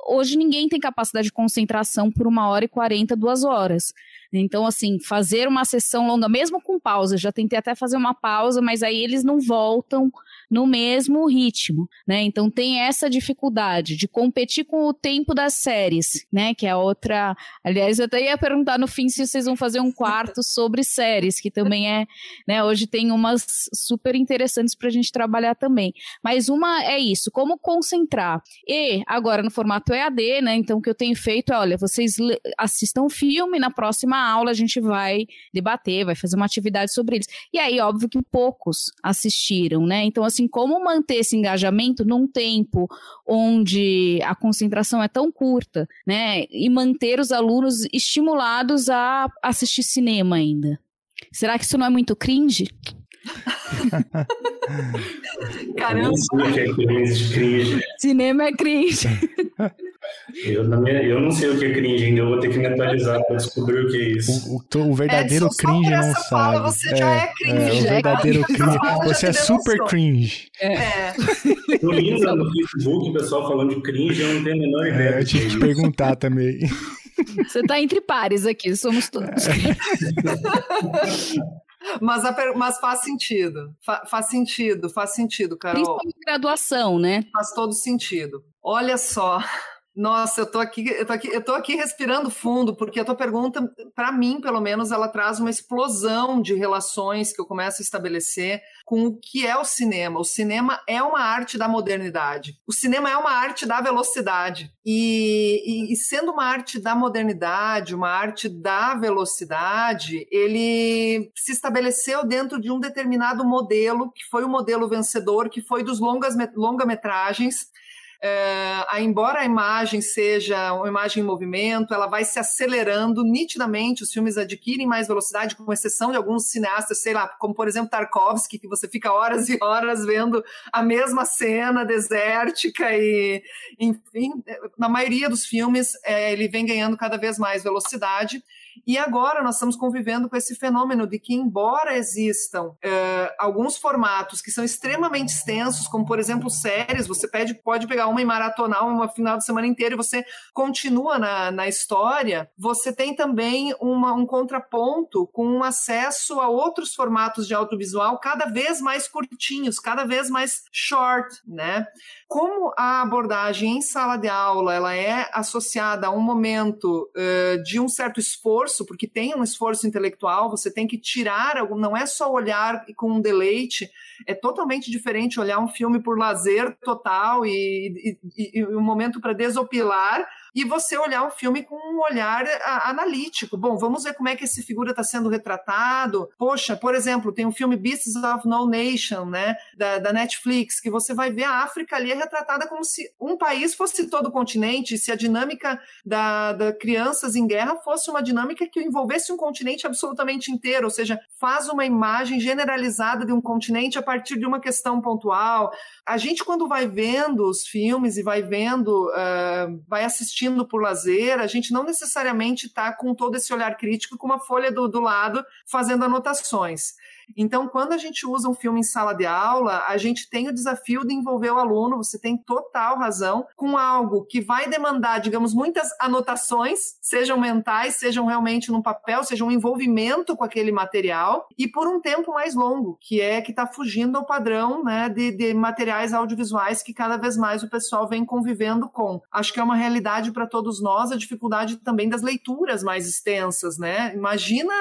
hoje ninguém tem capacidade de concentração por uma hora e quarenta, duas horas. Então, assim, fazer uma sessão longa, mesmo com pausa, já tentei até fazer uma pausa, mas aí eles não voltam no mesmo ritmo, né? Então tem essa dificuldade de competir com o tempo das séries, né? Que é outra. Aliás, eu até ia perguntar no fim se vocês vão fazer um quarto sobre séries, que também é, né? Hoje tem umas super interessantes para a gente trabalhar também. Mas uma é isso, como concentrar. E agora no formato EAD, né? Então o que eu tenho feito é, olha, vocês assistam filme, na próxima aula a gente vai debater, vai fazer uma atividade sobre eles. E aí, óbvio que poucos assistiram, né? Então, assim, como manter esse engajamento num tempo onde a concentração é tão curta, né? E manter os alunos estimulados a assistir cinema ainda. Será que isso não é muito cringe? Caramba. Eu não sei o que é. Cinema é cringe. Eu não, eu não sei o que é cringe ainda, eu vou ter que me atualizar para descobrir o que é isso. O, o, o verdadeiro Edson, cringe não sabe. Fala, você é, já é cringe. É, o verdadeiro cringe. Você é super cringe. É. Tô lindo no Facebook, o pessoal falando de cringe, eu não tenho a menor ideia. É, eu tinha que te perguntar também. Você tá entre pares aqui, somos todos. Mas, a, mas faz sentido. Fa, faz sentido, faz sentido, Carol. Principalmente graduação, né? Faz todo sentido. Olha só, nossa, eu tô aqui, eu tô aqui, eu tô aqui respirando fundo, porque a tua pergunta, para mim, pelo menos, ela traz uma explosão de relações que eu começo a estabelecer com o que é o cinema. O cinema é uma arte da modernidade. O cinema é uma arte da velocidade. E, e, e sendo uma arte da modernidade, uma arte da velocidade, ele se estabeleceu dentro de um determinado modelo, que foi o modelo vencedor, que foi dos longas longa-metragens é, embora a imagem seja uma imagem em movimento, ela vai se acelerando nitidamente, os filmes adquirem mais velocidade, com exceção de alguns cineastas, sei lá, como por exemplo Tarkovsky, que você fica horas e horas vendo a mesma cena desértica e, enfim, na maioria dos filmes é, ele vem ganhando cada vez mais velocidade. E agora nós estamos convivendo com esse fenômeno de que, embora existam uh, alguns formatos que são extremamente extensos, como por exemplo séries, você pede, pode pegar uma e maratonar uma final de semana inteira e você continua na, na história, você tem também uma, um contraponto com um acesso a outros formatos de audiovisual cada vez mais curtinhos, cada vez mais short, né? Como a abordagem em sala de aula ela é associada a um momento uh, de um certo esforço, porque tem um esforço intelectual, você tem que tirar, não é só olhar com um deleite, é totalmente diferente olhar um filme por lazer total e, e, e um momento para desopilar e você olhar o filme com um olhar analítico. Bom, vamos ver como é que esse figura está sendo retratado. Poxa, por exemplo, tem o filme Beasts of No Nation, né, da, da, Netflix, que você vai ver a África ali é retratada como se um país fosse todo o continente, se a dinâmica da, da crianças em guerra fosse uma dinâmica que envolvesse um continente absolutamente inteiro, ou seja, faz uma imagem generalizada de um continente a partir de uma questão pontual. A gente, quando vai vendo os filmes e vai vendo, uh, vai assistindo por lazer, a gente não necessariamente está com todo esse olhar crítico com uma folha do, do lado fazendo anotações. Então, quando a gente usa um filme em sala de aula, a gente tem o desafio de envolver o aluno, você tem total razão, com algo que vai demandar, digamos, muitas anotações, sejam mentais, sejam realmente no papel, seja um envolvimento com aquele material, e por um tempo mais longo, que é que está fugindo ao padrão né, de, de materiais audiovisuais que cada vez mais o pessoal vem convivendo com. Acho que é uma realidade para todos nós a dificuldade também das leituras mais extensas, né? Imagina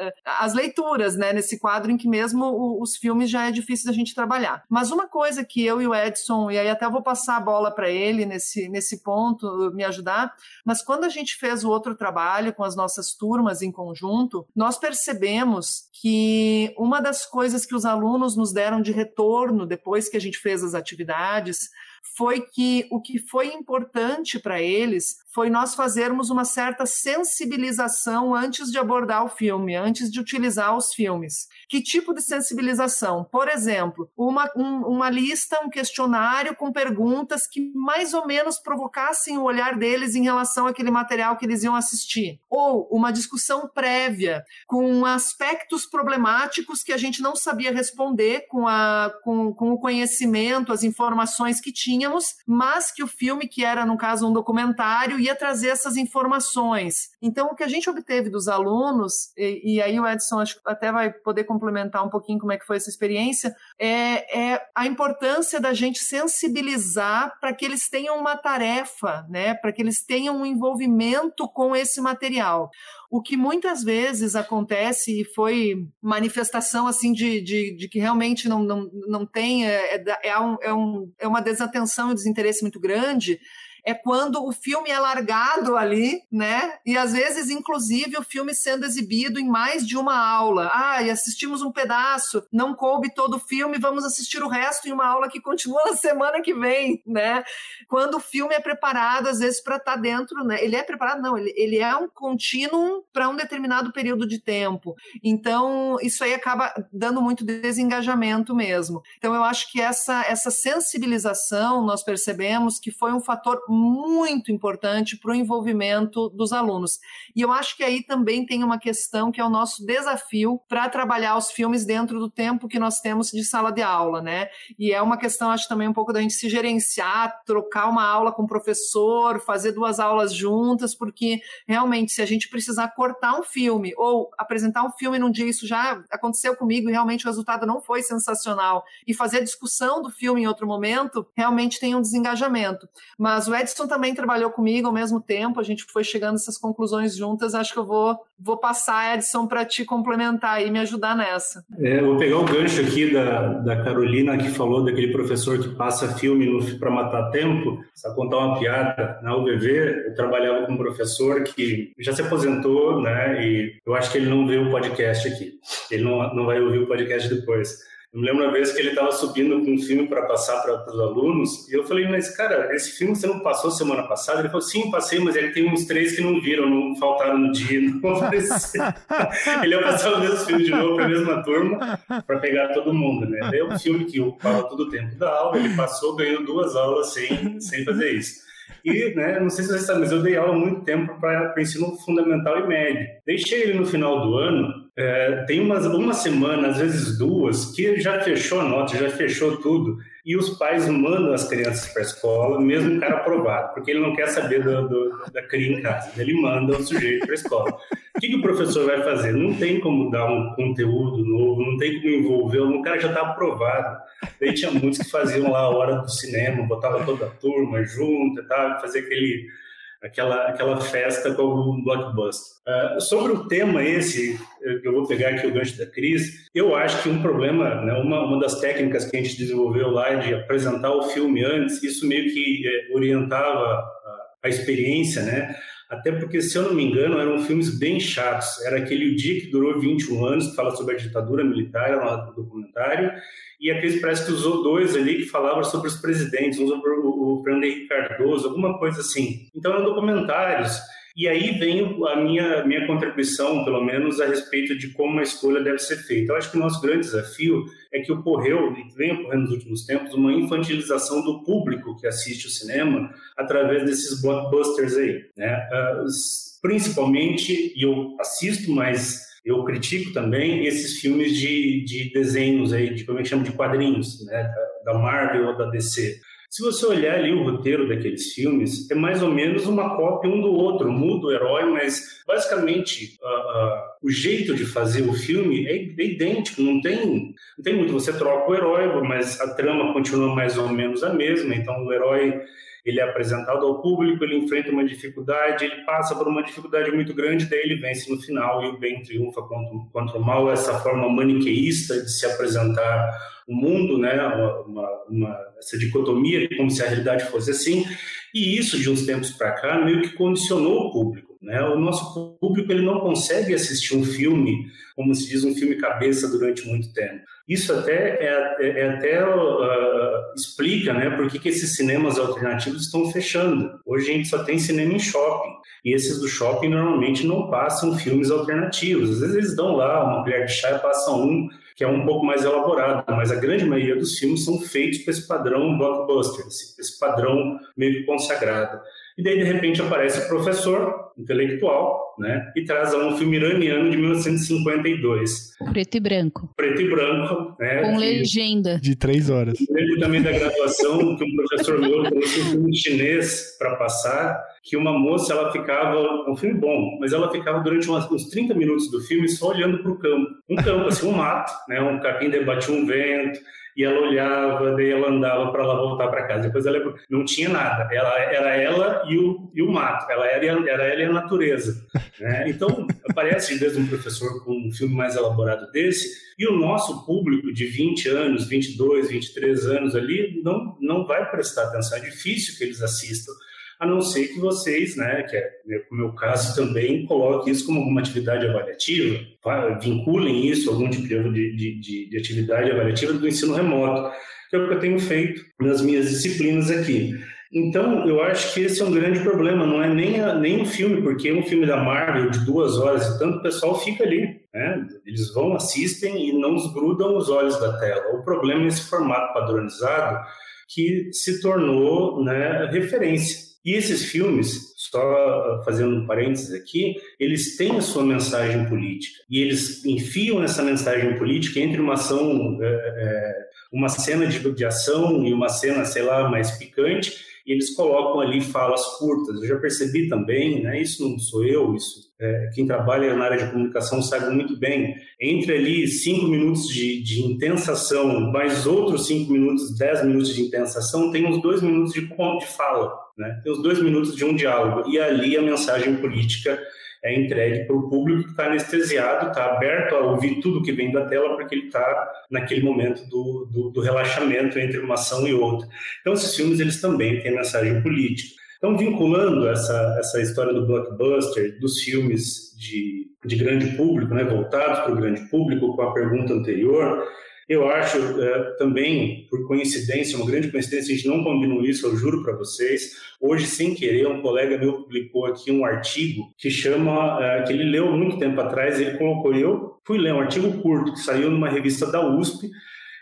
uh, as leituras, né, nesse quadro quadro em que mesmo os filmes já é difícil da gente trabalhar. Mas uma coisa que eu e o Edson, e aí até vou passar a bola para ele nesse, nesse ponto, me ajudar, mas quando a gente fez o outro trabalho com as nossas turmas em conjunto, nós percebemos que uma das coisas que os alunos nos deram de retorno depois que a gente fez as atividades foi que o que foi importante para eles foi nós fazermos uma certa sensibilização antes de abordar o filme, antes de utilizar os filmes. Que tipo de sensibilização? Por exemplo, uma, um, uma lista, um questionário com perguntas que mais ou menos provocassem o olhar deles em relação àquele material que eles iam assistir. Ou uma discussão prévia com aspectos problemáticos que a gente não sabia responder com, a, com, com o conhecimento, as informações que tínhamos, mas que o filme, que era, no caso, um documentário, ia trazer essas informações. Então, o que a gente obteve dos alunos, e, e aí o Edson acho que até vai poder complementar um pouquinho como é que foi essa experiência, é, é a importância da gente sensibilizar para que eles tenham uma tarefa, né? Para que eles tenham um envolvimento com esse material. O que muitas vezes acontece e foi manifestação assim de, de, de que realmente não, não, não tem, é, é, é, um, é, um, é uma desatenção e desinteresse muito grande, é quando o filme é largado ali, né? E às vezes, inclusive, o filme sendo exibido em mais de uma aula. Ah, e assistimos um pedaço, não coube todo o filme, vamos assistir o resto em uma aula que continua na semana que vem, né? Quando o filme é preparado, às vezes, para estar tá dentro, né? Ele é preparado, não, ele, ele é um contínuo para um determinado período de tempo. Então, isso aí acaba dando muito desengajamento mesmo. Então, eu acho que essa, essa sensibilização, nós percebemos que foi um fator muito importante para o envolvimento dos alunos. E eu acho que aí também tem uma questão que é o nosso desafio para trabalhar os filmes dentro do tempo que nós temos de sala de aula, né? E é uma questão, acho também um pouco da gente se gerenciar, trocar uma aula com o professor, fazer duas aulas juntas, porque realmente se a gente precisar cortar um filme ou apresentar um filme num dia, isso já aconteceu comigo e realmente o resultado não foi sensacional, e fazer discussão do filme em outro momento, realmente tem um desengajamento. Mas o Edson também trabalhou comigo ao mesmo tempo, a gente foi chegando essas conclusões juntas. Acho que eu vou, vou passar, Edson, para te complementar e me ajudar nessa. É, vou pegar o gancho aqui da, da Carolina, que falou daquele professor que passa filme para matar tempo. Só contar uma piada. Na UBV, eu trabalhava com um professor que já se aposentou, né? E eu acho que ele não vê o podcast aqui. Ele não, não vai ouvir o podcast depois Eu me lembro uma vez que ele estava subindo com um filme para passar para os alunos, e eu falei, mas cara, esse filme você não passou semana passada? Ele falou, sim, passei, mas ele tem uns três que não viram, não faltaram no dia, não apareceram. ele ia passar o mesmo filme de novo para a mesma turma, para pegar todo mundo, né? É um filme que ocupava todo o tempo da aula, ele passou, ganhou duas aulas sem, sem fazer isso. E, né, não sei se vocês sabem, mas eu dei aula muito tempo para ensino fundamental e médio. Deixei ele no final do ano, é, tem umas, uma semana, às vezes duas, que já fechou a nota, já fechou tudo, e os pais mandam as crianças para a escola, mesmo o cara aprovado, porque ele não quer saber do, do, da cria em casa, ele manda o sujeito para a escola. O que, que, o professor vai fazer? Não tem como dar um conteúdo novo, não tem como envolver, o cara já está aprovado. Daí tinha muitos que faziam lá a hora do cinema, botava toda a turma junto, tá? fazer aquele aquela, aquela festa como um blockbuster. Uh, sobre o tema esse, eu vou pegar aqui o gancho da Cris, eu acho que um problema, né, uma, uma das técnicas que a gente desenvolveu lá de apresentar o filme antes, isso meio que é, orientava a, experiência, né? Até porque, se eu não me engano, eram filmes bem chatos. Era aquele O Dia que Durou 21 Anos, que fala sobre a ditadura militar, era um documentário, e a Cris parece que usou dois ali que falavam sobre os presidentes, um sobre o Fernando Henrique Cardoso, alguma coisa assim. Então eram documentários. E aí vem a minha, minha contribuição, pelo menos, a respeito de como a escolha deve ser feita. Eu acho que o nosso grande desafio é que ocorreu, e vem ocorrendo nos últimos tempos, uma infantilização do público que assiste o cinema através desses blockbusters aí. Né? Uh, principalmente, e eu assisto, mas eu critico também esses filmes de, de desenhos aí, de como é que chama, de quadrinhos, né, da, Marvel ou da DC. Se você olhar ali o roteiro daqueles filmes, é mais ou menos uma cópia um do outro, muda o herói, mas basicamente uh, uh, o jeito de fazer o filme é, idêntico, não tem, não tem muito. Você troca o herói, mas a trama continua mais ou menos a mesma, então o herói ele é apresentado ao público, ele enfrenta uma dificuldade, ele passa por uma dificuldade muito grande, daí ele vence no final e o bem triunfa contra, contra o mal. Essa forma maniqueísta de se apresentar o mundo, né? Uma, uma, essa dicotomia, como se a realidade fosse assim. E isso, de uns tempos para cá, meio que condicionou o público. Né? O nosso público ele não consegue assistir um filme, como se diz, um filme cabeça durante muito tempo. Isso até é, é, é até uh, explica, né, por que, que esses cinemas alternativos estão fechando. Hoje a gente só tem cinema em shopping e esses do shopping normalmente não passam filmes alternativos. Às vezes eles dão lá uma colher de chá e passam um que é um pouco mais elaborado, mas a grande maioria dos filmes são feitos para esse padrão blockbuster, esse padrão meio consagrado. E daí, de repente, aparece o professor intelectual, né? E traz um filme iraniano de 1952. Preto e branco. Preto e branco, né? Com legenda. De três horas. lembro também da graduação que um professor meu trouxe um filme chinês para passar, que uma moça, ela ficava, um filme bom, mas ela ficava durante umas, uns 30 minutos do filme só olhando para o campo. Um campo, assim, um mato, né? Um capim debatia um vento, e ela olhava, daí ela andava para ela voltar para casa. Depois ela não tinha nada, ela era ela e o, e o mato, ela era, era ela e a natureza. Né? Então, aparece vezes um professor com um filme mais elaborado desse, e o nosso público de 20 anos, 22, 23 anos ali, não, não vai prestar atenção, é difícil que eles assistam a não ser que vocês, né, que é né, o meu caso também, coloquem isso como alguma atividade avaliativa, vinculem isso a algum tipo de, de, de, atividade avaliativa do ensino remoto, que é o que eu tenho feito nas minhas disciplinas aqui. Então, eu acho que esse é um grande problema, não é nem, a, nem o filme, porque é um filme da Marvel de duas horas e tanto o pessoal fica ali, né? Eles vão, assistem e não desgrudam os olhos da tela. O problema é esse formato padronizado que se tornou né, referência. E esses filmes, só fazendo um parênteses aqui, eles têm a sua mensagem política. E eles enfiam essa mensagem política entre uma ação, é, é, uma cena de, de ação e uma cena, sei lá, mais picante, e eles colocam ali falas curtas. Eu já percebi também, né, isso não sou eu, isso é, quem trabalha na área de comunicação sabe muito bem. Entre ali cinco minutos de, de intensa ação, mais outros cinco minutos, dez minutos de intensa ação, tem uns dois minutos de, de fala, né? tem uns dois minutos de um diálogo. E ali a mensagem política é entregue para o público que está anestesiado, está aberto a ouvir tudo que vem da tela, porque ele está naquele momento do, do, do, relaxamento entre uma ação e outra. Então, esses filmes eles também têm mensagem política. Então, vinculando essa, essa história do blockbuster, dos filmes de, de grande público, né, voltados para o grande público, com a pergunta anterior, Eu acho uh, também, por coincidência, uma grande coincidência, a gente não combinou isso, eu juro para vocês. Hoje, sem querer, um colega meu publicou aqui um artigo que chama, uh, que ele leu muito tempo atrás, ele colocou, eu fui ler um artigo curto que saiu numa revista da USP,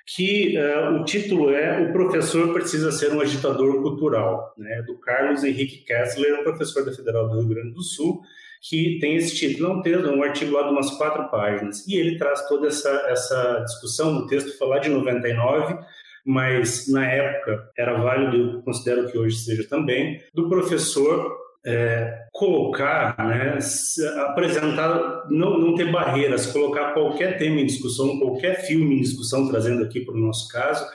que uh, o título é O Professor Precisa Ser um Agitador Cultural, né, do Carlos Henrique Kessler, um professor da Federal do Rio Grande do Sul, que tem esse título. É um texto, um artigo lá de umas quatro páginas. E ele traz toda essa, essa discussão. O texto foi lá de 99, mas na época era válido, considero que hoje seja também, do professor é, colocar, né, apresentar, não, não ter barreiras, colocar qualquer tema em discussão, qualquer filme em discussão, trazendo aqui para o nosso caso,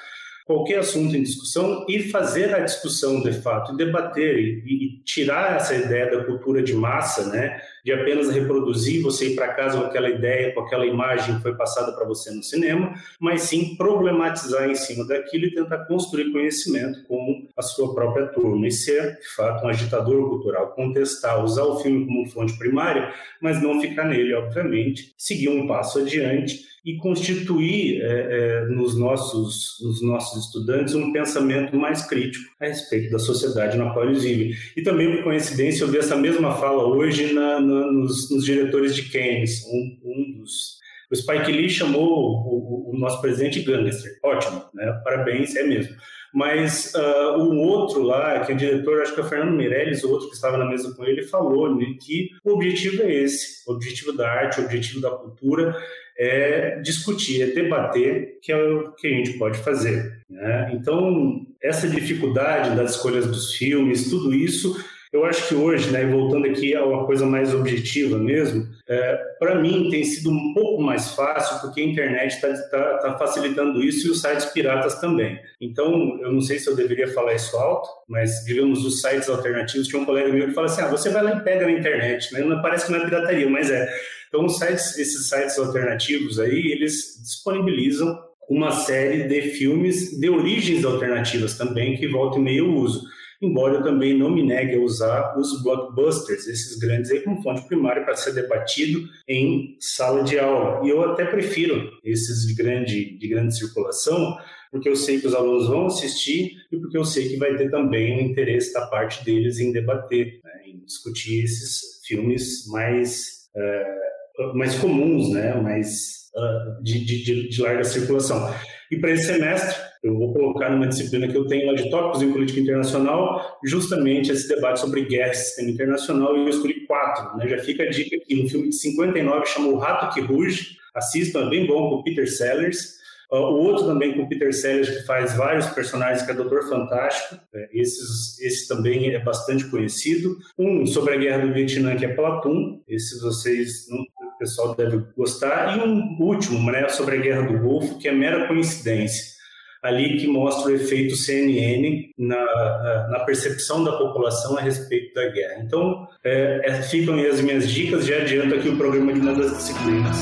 qualquer assunto em discussão e fazer a discussão de fato, e debater e, e tirar essa ideia da cultura de massa, né, de apenas reproduzir você ir para casa com aquela ideia, com aquela imagem que foi passada para você no cinema, mas sim problematizar em cima daquilo e tentar construir conhecimento com a sua própria turma. E ser, de fato, um agitador cultural, contestar, usar o filme como fonte primária, mas não ficar nele, obviamente, seguir um passo adiante e constituir é, é, nos, nossos, nos nossos estudantes um pensamento mais crítico a respeito da sociedade na qual eles vivem. E também, por coincidência, eu vi essa mesma fala hoje na, na, nos, nos, diretores de Keynes, um, um dos... O Spike Lee chamou o, o, o nosso presidente gangster. Ótimo, né? parabéns, é mesmo. Mas uh, um outro lá, que é diretor, acho que é o Fernando Meirelles, outro que estava na mesa com ele, falou né, que o objetivo é esse, o objetivo da arte, o objetivo da cultura é discutir, é debater, que é o que a gente pode fazer. Né? Então, essa dificuldade das escolhas dos filmes, tudo isso, eu acho que hoje, né, voltando aqui a uma coisa mais objetiva mesmo, é, para mim tem sido um pouco mais fácil porque a internet está tá, tá facilitando isso e os sites piratas também. Então, eu não sei se eu deveria falar isso alto, mas digamos os sites alternativos. Tinha um colega meu que fala assim: ah, você vai lá e pega na internet, né? Não parece que não é pirataria, mas é. Então, sites, esses sites alternativos aí, eles disponibilizam uma série de filmes de origens alternativas também, que volta e meia eu uso. Embora eu também não me negue a usar os blockbusters, esses grandes aí como fonte primária para ser debatido em sala de aula. E eu até prefiro esses de grande, de grande circulação, porque eu sei que os alunos vão assistir e porque eu sei que vai ter também o interesse da parte deles em debater, né, em discutir esses filmes mais uh, mais comuns, né, mais uh, de, de, de, larga circulação. E para esse semestre, eu vou colocar numa disciplina que eu tenho lá de tópicos em política internacional, justamente esse debate sobre guerra e sistema internacional, e eu escolhi quatro. Né? Já fica a dica aqui, um filme de 59 chamou O Rato que Ruge, assistam, é bem bom, com Peter Sellers. Uh, o outro também com o Peter Sellers, que faz vários personagens, que é Doutor Fantástico. É, esse também é bastante conhecido. Um sobre a Guerra do Vietnã, que é Platum. Esse vocês o pessoal deve gostar. E um último, né, sobre a Guerra do Golfo, que é mera coincidência. Ali que mostra o efeito CNN na, na percepção da população a respeito da guerra. Então, é, é, ficam aí as minhas dicas. Já adianto aqui o programa de uma das disciplinas.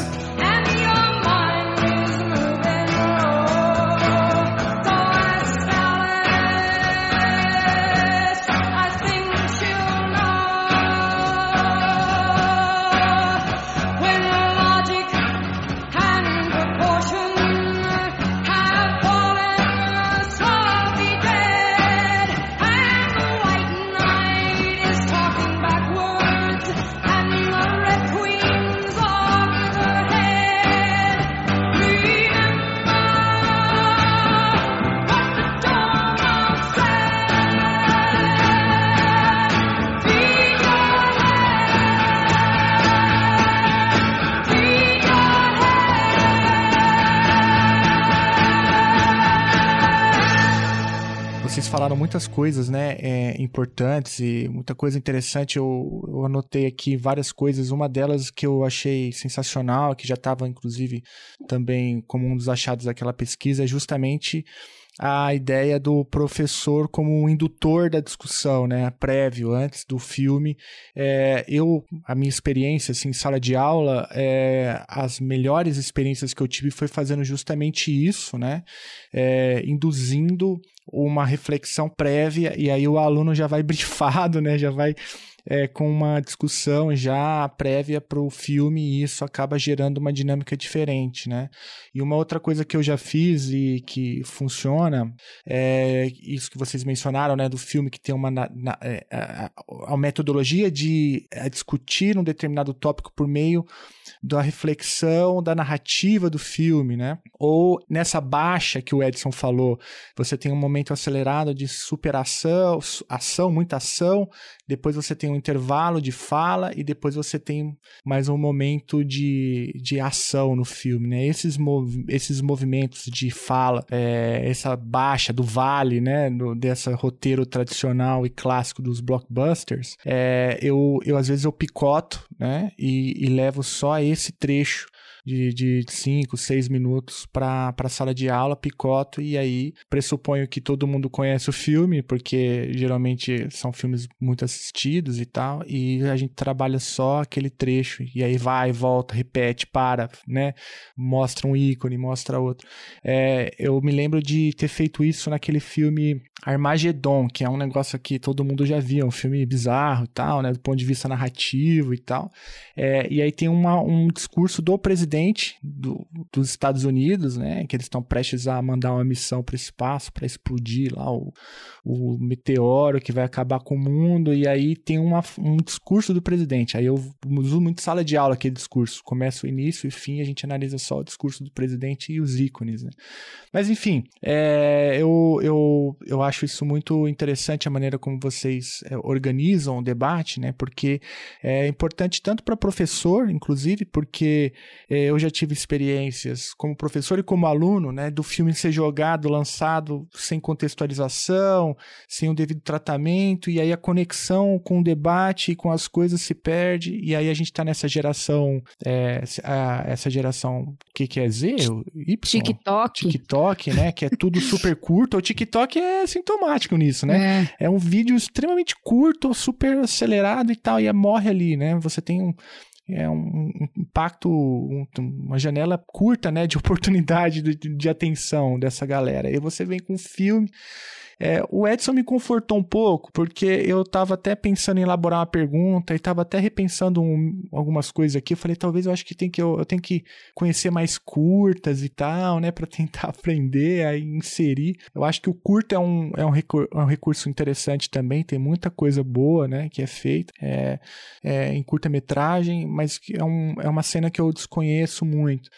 Falaram muitas coisas, né, é, importantes e muita coisa interessante. Eu, eu, anotei aqui várias coisas. Uma delas que eu achei sensacional, que já estava inclusive também como um dos achados daquela pesquisa, é justamente a ideia do professor como um indutor da discussão, né, prévio, antes do filme. É, eu, a minha experiência assim, em sala de aula, é, as melhores experiências que eu tive foi fazendo justamente isso, né, é, induzindo uma reflexão prévia e aí o aluno já vai brifado, né, já vai é, com uma discussão já prévia para o filme e isso acaba gerando uma dinâmica diferente, né? E uma outra coisa que eu já fiz e que funciona é isso que vocês mencionaram, né, do filme que tem uma na, na, é, a, a, metodologia de a discutir um determinado tópico por meio da reflexão da narrativa do filme, né? Ou nessa baixa que o Edson falou, você tem um momento acelerado de superação, ação, muita ação, depois você tem um intervalo de fala e depois você tem mais um momento de, de ação no filme, né? Esses, mov esses movimentos de fala, é, essa baixa do vale, né? Dessa roteiro tradicional e clássico dos blockbusters, é, eu, eu às vezes eu picoto, né? E, e levo só esse trecho de, de cinco, seis minutos para a sala de aula, picoto, e aí pressuponho que todo mundo conhece o filme, porque geralmente são filmes muito assistidos e tal, e a gente trabalha só aquele trecho, e aí vai, volta, repete, para, né? Mostra um ícone, mostra outro. É, eu me lembro de ter feito isso naquele filme Armagedon, que é um negócio que todo mundo já viu, um filme bizarro e tal, né? Do ponto de vista narrativo e tal. É, e aí tem uma, um discurso do presidente presidente do, dos Estados Unidos, né, que eles estão prestes a mandar uma missão para o espaço para explodir lá o, o meteoro que vai acabar com o mundo, e aí tem uma, um discurso do presidente. Aí eu uso muito sala de aula aquele discurso. Começa o início e fim, a gente analisa só o discurso do presidente e os ícones. Né? Mas enfim, é, eu, eu, eu acho isso muito interessante a maneira como vocês é, organizam o debate, né? Porque é importante tanto para professor, inclusive, porque é, eu já tive experiências como professor e como aluno, né, do filme ser jogado, lançado sem contextualização, sem o devido tratamento, e aí a conexão com o debate e com as coisas se perde, e aí a gente está nessa geração, é, a, essa geração, o que, que é Z? Y? TikTok. TikTok, né, que é tudo super curto. O TikTok é sintomático nisso, né? É, é um vídeo extremamente curto, super acelerado e tal, e é, morre ali, né? Você tem um é um, impacto, um, uma janela curta né, de oportunidade de, de atenção dessa galera. E você vem com um filme é, o Edson me confortou um pouco, porque eu estava até pensando em elaborar uma pergunta e estava até repensando um, algumas coisas aqui. Eu falei, talvez eu acho que, tem que eu, eu tenho que conhecer mais curtas e tal, né, para tentar aprender a inserir. Eu acho que o curto é um, é um, recurso, é um recurso interessante também, tem muita coisa boa, né, que é feita é, é, em curta-metragem, mas é, um, é uma cena que eu desconheço muito.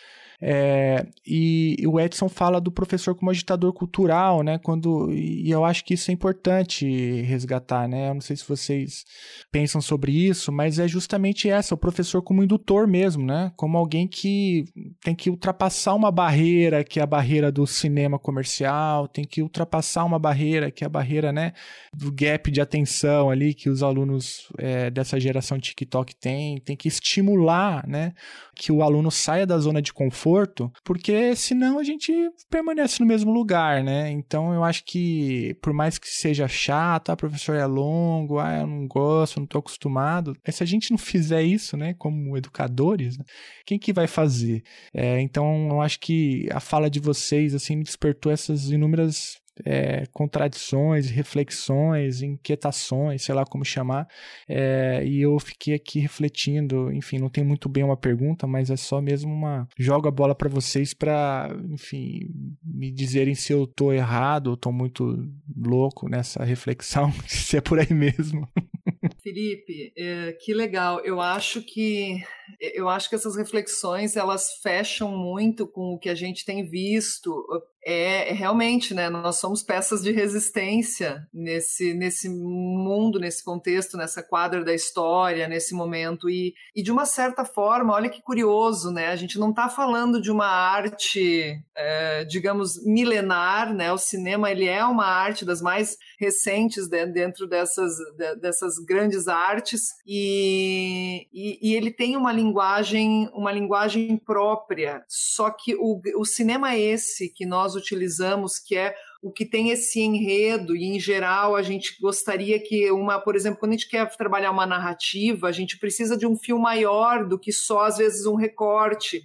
É, e, e, o Edson fala do professor como agitador cultural, né? Quando, e eu acho que isso é importante resgatar, né? Eu não sei se vocês pensam sobre isso, mas é justamente essa, o professor como indutor mesmo, né? Como alguém que tem que ultrapassar uma barreira, que é a barreira do cinema comercial, tem que ultrapassar uma barreira, que é a barreira, né? Do gap de atenção ali que os alunos é, dessa geração TikTok têm, tem que estimular, né? Que o aluno saia da zona de conforto porque senão a gente permanece no mesmo lugar, né? Então eu acho que, por mais que seja chato, ah, professor é longo, ah, eu não gosto, não estou acostumado, se a gente não fizer isso, né, como educadores, né, quem que vai fazer? É, então eu acho que a fala de vocês, assim, me despertou essas inúmeras é, contradições, reflexões, inquietações, sei lá como chamar, é, e eu fiquei aqui refletindo. Enfim, não tem muito bem uma pergunta, mas é só mesmo uma. Jogo a bola para vocês para, enfim, me dizerem se eu tô errado ou tô muito louco nessa reflexão, se é por aí mesmo. Felipe, é, que legal. Eu acho que eu acho que essas reflexões elas fecham muito com o que a gente tem visto é, é, realmente, né? Nós somos peças de resistência nesse, nesse mundo, nesse contexto, nessa quadra da história, nesse momento. E, e de uma certa forma, olha que curioso, né? A gente não está falando de uma arte, é, digamos, milenar, né? O cinema ele é uma arte das mais recentes dentro dessas, dessas grandes artes e, e, e ele tem uma linguagem, uma linguagem própria. Só que o, o cinema esse que nós utilizamos, que é o que tem esse enredo, e em geral a gente gostaria que uma, por exemplo, quando a gente quer trabalhar uma narrativa, a gente precisa de um fio maior do que só, às vezes, um recorte.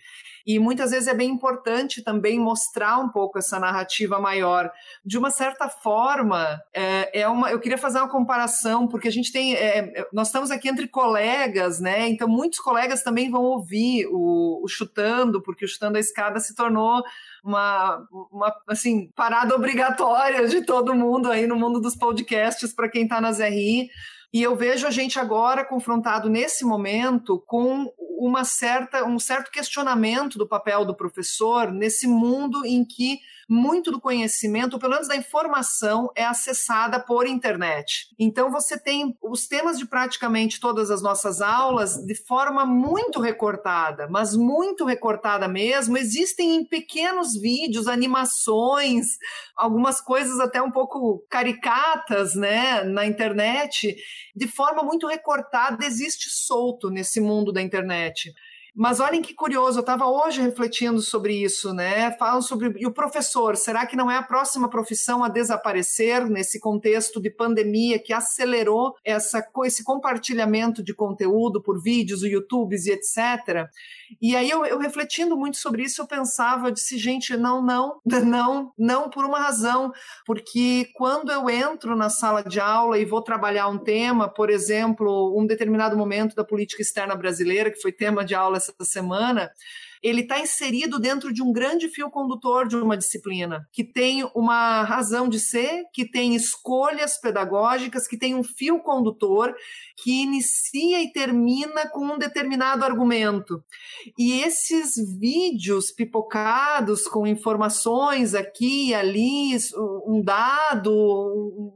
E muitas vezes é bem importante também mostrar um pouco essa narrativa maior. De uma certa forma, é, é uma, eu queria fazer uma comparação, porque a gente tem. É, nós estamos aqui entre colegas, né? Então, muitos colegas também vão ouvir o, o Chutando, porque o Chutando a Escada se tornou uma, uma assim, parada obrigatória de todo mundo aí no mundo dos podcasts para quem está nas RI. E eu vejo a gente agora confrontado nesse momento com uma certa, um certo questionamento do papel do professor nesse mundo em que muito do conhecimento, pelo menos da informação, é acessada por internet. Então você tem os temas de praticamente todas as nossas aulas de forma muito recortada, mas muito recortada mesmo. Existem em pequenos vídeos, animações, algumas coisas até um pouco caricatas, né, na internet, de forma muito recortada, existe solto nesse mundo da internet. Mas olhem que curioso, eu estava hoje refletindo sobre isso, né? Falam sobre. E o professor, será que não é a próxima profissão a desaparecer nesse contexto de pandemia que acelerou essa, esse compartilhamento de conteúdo por vídeos, YouTubes e etc? E aí eu, eu refletindo muito sobre isso, eu pensava, eu disse, gente, não, não, não, não por uma razão, porque quando eu entro na sala de aula e vou trabalhar um tema, por exemplo, um determinado momento da política externa brasileira, que foi tema de aula essa semana, ele está inserido dentro de um grande fio condutor de uma disciplina, que tem uma razão de ser, que tem escolhas pedagógicas, que tem um fio condutor que inicia e termina com um determinado argumento. E esses vídeos pipocados com informações aqui e ali, um dado,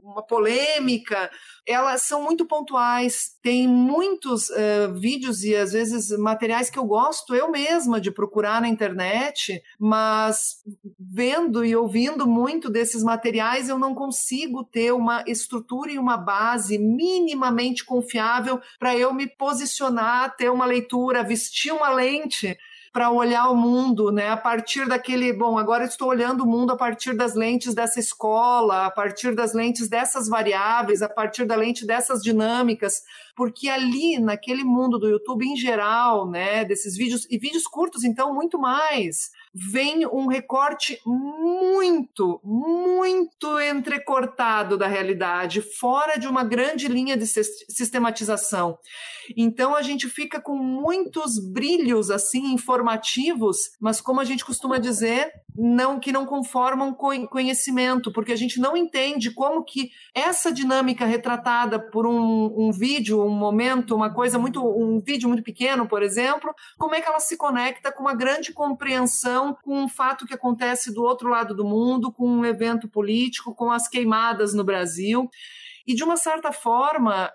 uma polêmica, elas são muito pontuais. Tem muitos uh, vídeos e às vezes materiais que eu gosto eu mesma de procurar na internet, mas vendo e ouvindo muito desses materiais, eu não consigo ter uma estrutura e uma base minimamente confiável para eu me posicionar, ter uma leitura, vestir uma lente para olhar o mundo, né? A partir daquele, bom, agora estou olhando o mundo a partir das lentes dessa escola, a partir das lentes dessas variáveis, a partir da lente dessas dinâmicas, porque ali naquele mundo do YouTube em geral, né, desses vídeos e vídeos curtos, então muito mais vem um recorte muito, muito entrecortado da realidade, fora de uma grande linha de sistematização. Então a gente fica com muitos brilhos assim informativos, mas como a gente costuma dizer, não que não conformam com conhecimento, porque a gente não entende como que essa dinâmica retratada por um, um vídeo, um momento, uma coisa muito, um vídeo muito pequeno, por exemplo, como é que ela se conecta com uma grande compreensão com um fato que acontece do outro lado do mundo, com um evento político, com as queimadas no Brasil. E, de uma certa forma,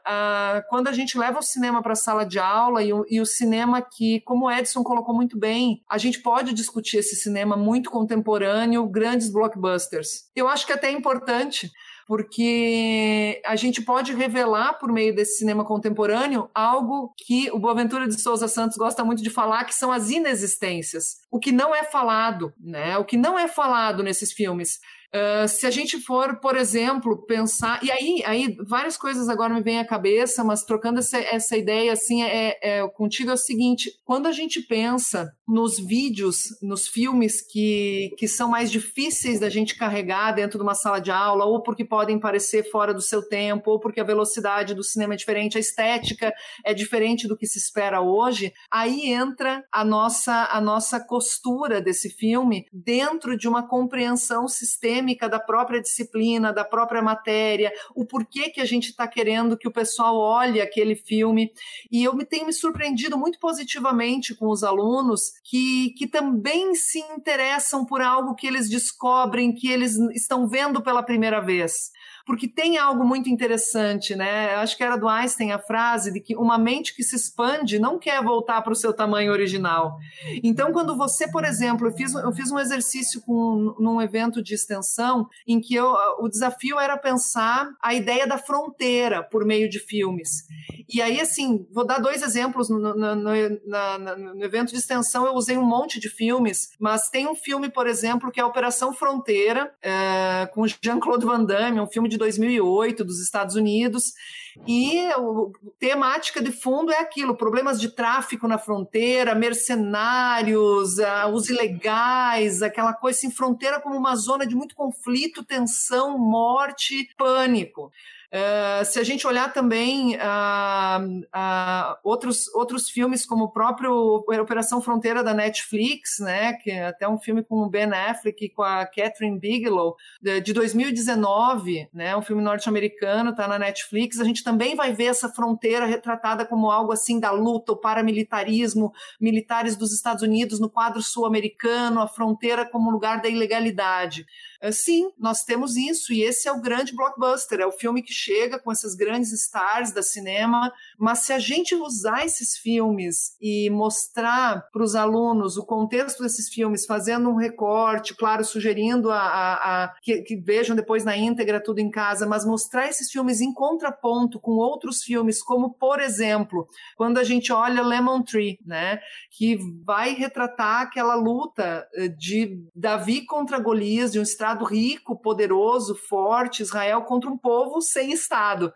quando a gente leva o cinema para a sala de aula, e o, e o, cinema que, como o Edson colocou muito bem, a gente pode discutir esse cinema muito contemporâneo, grandes blockbusters. Eu acho que é até é importante, porque a gente pode revelar por meio desse cinema contemporâneo algo que o Boaventura de Souza Santos gosta muito de falar, que são as inexistências. O que não é falado, né? O que não é falado nesses filmes. Uh, se a gente for, por exemplo, pensar. E aí, aí várias coisas agora me vêm à cabeça, mas trocando essa, essa ideia assim, é, é, contigo é o seguinte: quando a gente pensa nos vídeos, nos filmes que, que são mais difíceis da gente carregar dentro de uma sala de aula, ou porque podem parecer fora do seu tempo, ou porque a velocidade do cinema é diferente, a estética é diferente do que se espera hoje, aí entra a nossa, a nossa costura desse filme dentro de uma compreensão sistêmica da própria disciplina, da própria matéria, o porquê que a gente está querendo que o pessoal olhe aquele filme. E eu me tenho me surpreendido muito positivamente com os alunos que, que também se interessam por algo que eles descobrem, que eles estão vendo pela primeira vez porque tem algo muito interessante, né? Eu acho que era do Einstein a frase de que uma mente que se expande não quer voltar para o seu tamanho original. Então, quando você, por exemplo, eu fiz, eu fiz um exercício com, num evento de extensão em que eu, o desafio era pensar a ideia da fronteira por meio de filmes. E aí, assim, vou dar dois exemplos. No, no, no, no evento de extensão, eu usei um monte de filmes, mas tem um filme, por exemplo, que é Operação Fronteira, é, com Jean-Claude Van Damme, um filme de 2008 dos Estados Unidos. E a temática de fundo é aquilo: problemas de tráfico na fronteira, mercenários, uh, os ilegais, aquela coisa assim, fronteira como uma zona de muito conflito, tensão, morte, pânico. Uh, se a gente olhar também uh, uh, outros, outros filmes, como o próprio Operação Fronteira da Netflix, né, que é até um filme com o Ben Affleck e com a Catherine Bigelow, de, de 2019, né, um filme norte-americano, está na Netflix, a gente também vai ver essa fronteira retratada como algo assim da luta, o paramilitarismo, militares dos Estados Unidos no quadro sul-americano, a fronteira como lugar da ilegalidade. Uh, sim, nós temos isso, e esse é o grande blockbuster, é o filme que chega com essas grandes stars da cinema, mas se a gente usar esses filmes e mostrar para os alunos o contexto desses filmes, fazendo um recorte, claro, sugerindo a, a, a que, que, vejam depois na íntegra tudo em casa, mas mostrar esses filmes em contraponto com outros filmes, como por exemplo, quando a gente olha Lemon Tree, né, que vai retratar aquela luta eh, de Davi contra Golias, de um estado rico, poderoso, forte, Israel contra um povo sem Estado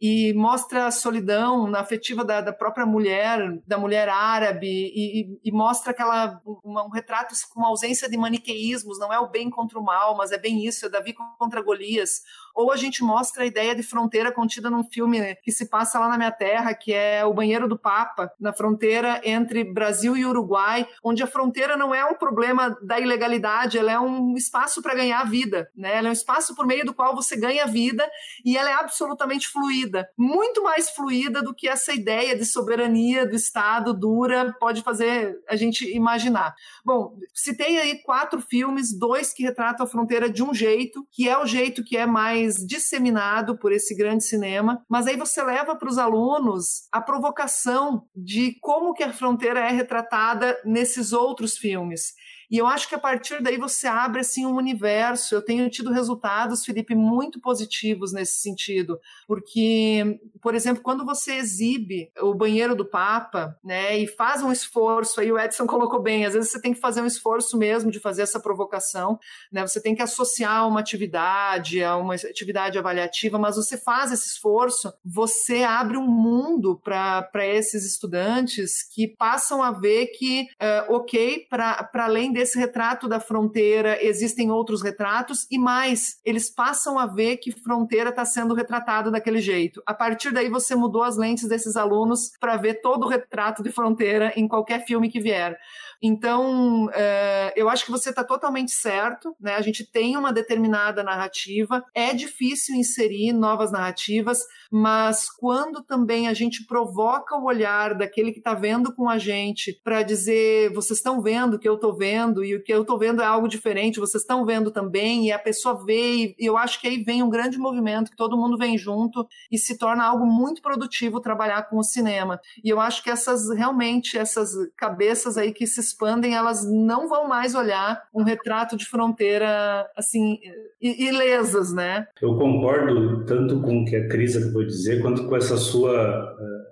e mostra a solidão afetiva da, da própria mulher, da mulher árabe, e, e mostra aquela uma, um retrato com ausência de maniqueísmos, não é o bem contra o mal, mas é bem isso, é Davi contra Golias. Ou a gente mostra a ideia de fronteira contida num filme que se passa lá na minha terra, que é O Banheiro do Papa, na fronteira entre Brasil e Uruguai, onde a fronteira não é um problema da ilegalidade, ela é um espaço para ganhar vida, né? Ela é um espaço por meio do qual você ganha vida e ela é absolutamente fluida muito mais fluida do que essa ideia de soberania do Estado dura pode fazer a gente imaginar. Bom, citei aí quatro filmes, dois que retratam a fronteira de um jeito, que é o jeito que é mais disseminado por esse grande cinema, mas aí você leva para os alunos a provocação de como que a fronteira é retratada nesses outros filmes. E eu acho que a partir daí você abre assim um universo. Eu tenho tido resultados, Felipe, muito positivos nesse sentido, porque, por exemplo, quando você exibe o banheiro do Papa, né, e faz um esforço, aí o Edson colocou bem, às vezes você tem que fazer um esforço mesmo de fazer essa provocação, né? Você tem que associar uma atividade a uma atividade avaliativa, mas você faz esse esforço, você abre um mundo para esses estudantes que passam a ver que, uh, ok, para além desse retrato da fronteira existem outros retratos e mais, eles passam a ver que fronteira está sendo retratado daquele jeito. A partir daí você mudou as lentes desses alunos para ver todo o retrato de fronteira em qualquer filme que vier. Então, é, eu acho que você está totalmente certo, né? A gente tem uma determinada narrativa, é difícil inserir novas narrativas, mas quando também a gente provoca o olhar daquele que está vendo com a gente para dizer, vocês estão vendo o que eu estou vendo e o que eu estou vendo é algo diferente, vocês estão vendo também, e a pessoa vê, e eu acho que aí vem um grande movimento que todo mundo vem junto e se torna algo muito produtivo trabalhar com o cinema. E eu acho que essas realmente essas cabeças aí que se expandem, elas não vão mais olhar um retrato de fronteira assim ilesas, né? Eu concordo tanto com o que a Cris acabou de dizer, quanto com essa sua uh,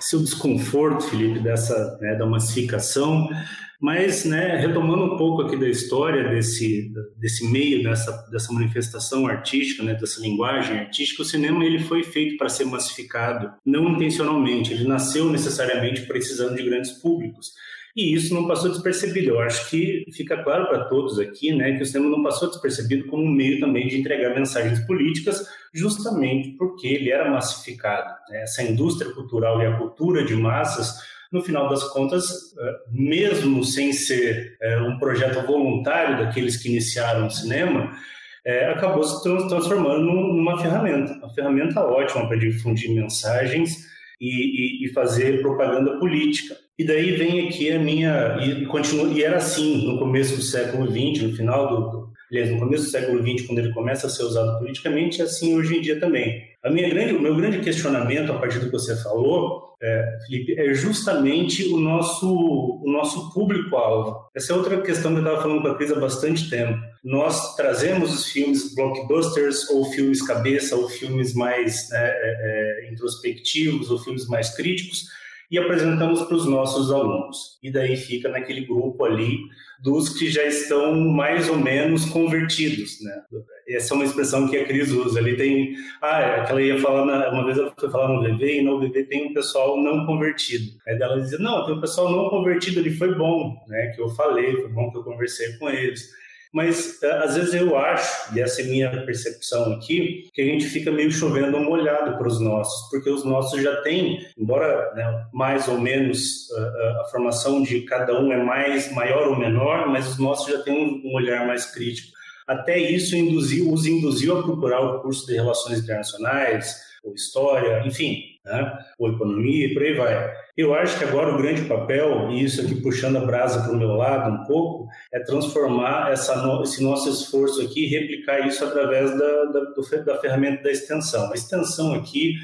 seu desconforto, Felipe, dessa né, da massificação. Mas, né, retomando um pouco aqui da história desse, desse meio, dessa, dessa manifestação artística, né, dessa linguagem artística, o cinema ele foi feito para ser massificado, não intencionalmente. Ele nasceu necessariamente precisando de grandes públicos. E isso não passou despercebido. Eu acho que fica claro para todos aqui né, que o cinema não passou despercebido como um meio também de entregar mensagens políticas, justamente porque ele era massificado. Né? Essa indústria cultural e a cultura de massas, no final das contas, eh, mesmo sem ser eh, um projeto voluntário daqueles que iniciaram o cinema, é, acabou se transformando numa ferramenta, uma ferramenta ótima para difundir mensagens e, e, e fazer propaganda política. E daí vem aqui a minha. E, continua, e era assim no começo do século XX, no final do, aliás, no começo do século XX, quando ele começa a ser usado politicamente, é assim hoje em dia também. A minha grande, o meu grande questionamento, a partir do que você falou, é, Felipe, é justamente o nosso, o nosso público-alvo. Essa é outra questão que eu estava falando com a Cris há bastante tempo. Nós trazemos os filmes blockbusters, ou filmes cabeça, ou filmes mais né, é, é introspectivos, ou filmes mais críticos, e apresentamos para os nossos alunos. E daí fica naquele grupo ali dos que já estão mais ou menos convertidos, né? Essa é uma expressão que a Cris usa. Ele tem, ah, é, ela ia falar na, uma vez ela foi falar no VV e no VV tem um pessoal não convertido. Aí ela dizia, não, tem um pessoal não convertido, ele foi bom, né? Que eu falei, foi bom que eu conversei com eles mas é, às vezes eu acho, e essa é minha percepção aqui, que a gente fica meio chovendo molhado para os nossos, porque os nossos já têm, embora né, mais ou menos a, é, é, a, formação de cada um é mais maior ou menor, mas os nossos já têm um, um olhar mais crítico. Até isso induziu, os induziu a procurar o curso de Relações Internacionais, ou História, enfim, né? ou Economia e por aí vai. Eu acho que agora o grande papel, e isso aqui puxando a brasa para o meu lado um pouco, é transformar essa, esse nosso esforço aqui e replicar isso através da, da, do, da ferramenta da extensão. A extensão aqui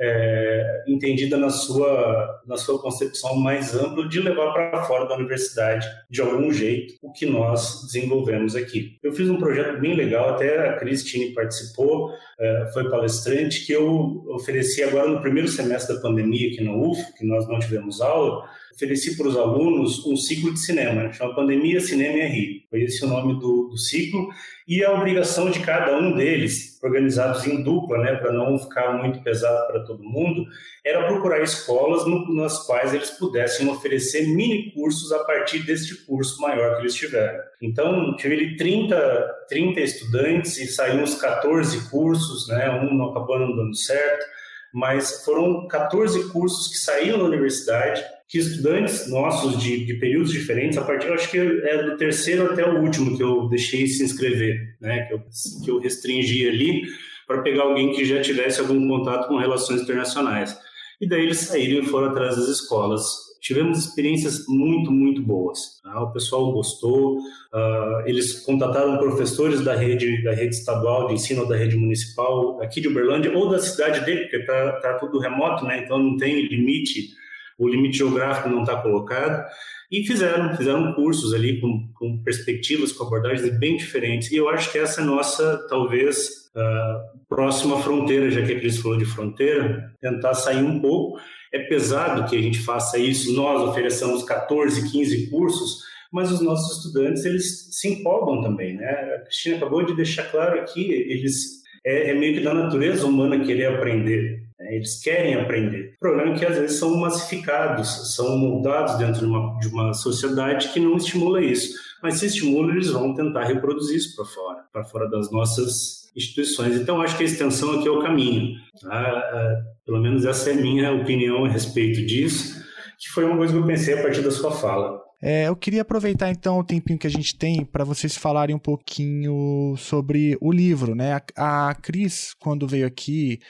é, entendida na sua, na sua concepção mais ampla de levar para fora da universidade, de algum jeito, o que nós desenvolvemos aqui. Eu fiz um projeto bem legal, até a Cristine participou, é, foi palestrante, que eu ofereci agora no primeiro semestre da pandemia aqui na UF, que nós não tivemos aula, ofereci para os alunos um ciclo de cinema, né? chama Pandemia, Cinema e RI. Foi esse o nome do, do, ciclo. E a obrigação de cada um deles, organizados em dupla, né, para não ficar muito pesado para todo mundo, era procurar escolas no, nas quais eles pudessem oferecer mini cursos a partir deste curso maior que eles tiveram. Então, tive 30, 30 estudantes e saíram uns 14 cursos, né, um não acabou não dando certo, mas foram 14 cursos que saíram da universidade que estudantes nossos de, de, períodos diferentes, a partir, acho que é do terceiro até o último que eu deixei se inscrever, né, que eu, que eu restringi ali, para pegar alguém que já tivesse algum contato com relações internacionais. E daí eles saíram e foram atrás das escolas. Tivemos experiências muito, muito boas. Tá? O pessoal gostou. Uh, eles contataram professores da rede, da rede estadual de ensino da rede municipal aqui de Uberlândia ou da cidade dele, porque está tá tudo remoto, né? então não tem limite o limite geográfico não está colocado, e fizeram, fizeram cursos ali com, com, perspectivas, com abordagens bem diferentes. E eu acho que essa é a nossa, talvez, uh, próxima fronteira, já que a Cris falou de fronteira, tentar sair um pouco. É pesado que a gente faça isso, nós ofereçamos 14, 15 cursos, mas os nossos estudantes, eles se empolgam também, né? A Cristina acabou de deixar claro aqui, eles é, é meio que da natureza humana querer aprender. Né? Eles querem aprender. O problema é que às vezes são massificados, são moldados dentro de uma, de uma sociedade que não estimula isso. Mas se estimula, eles vão tentar reproduzir isso para fora, para fora das nossas instituições. Então, acho que a extensão aqui é o caminho. Tá? É, pelo menos essa é a minha opinião a respeito disso, que foi uma coisa que eu pensei a partir da sua fala. É, eu queria aproveitar então o tempinho que a gente tem para vocês falarem um pouquinho sobre o livro, né? A, a Cris, quando veio aqui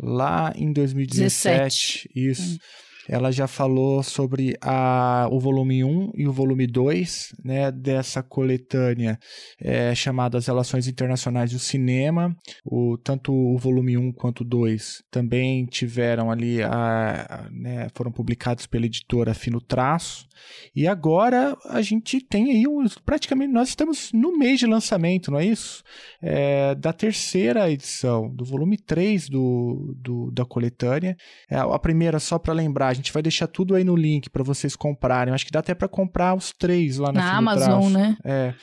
lá em 2017, 17. isso. Hum ela já falou sobre a, o volume 1 e o volume 2 né, dessa coletânea é, chamada As Relações Internacionais do Cinema. O, tanto o volume 1 quanto o 2 também tiveram ali, a, a, né, foram publicados pela editora Fino Traço. E agora a gente tem aí, um, praticamente, nós estamos no mês de lançamento, não é isso? É, da terceira edição, do volume 3 do, do da coletânea. É, a primeira, só para lembrar, a gente vai deixar tudo aí no link para vocês comprarem. Acho que dá até para comprar os três lá na, na Amazon, né? É.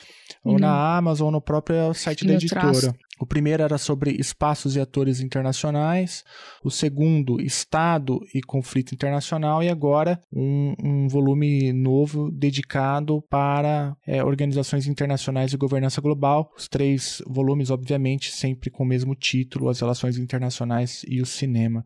Ou e na. Amazon, ou no próprio site da editora. Traço. O primeiro era sobre espaços e atores internacionais, o segundo, Estado e conflito internacional, e agora um, um volume novo dedicado para é, organizações internacionais e governança global. Os três volumes, obviamente, sempre com o mesmo título: As Relações Internacionais e o Cinema.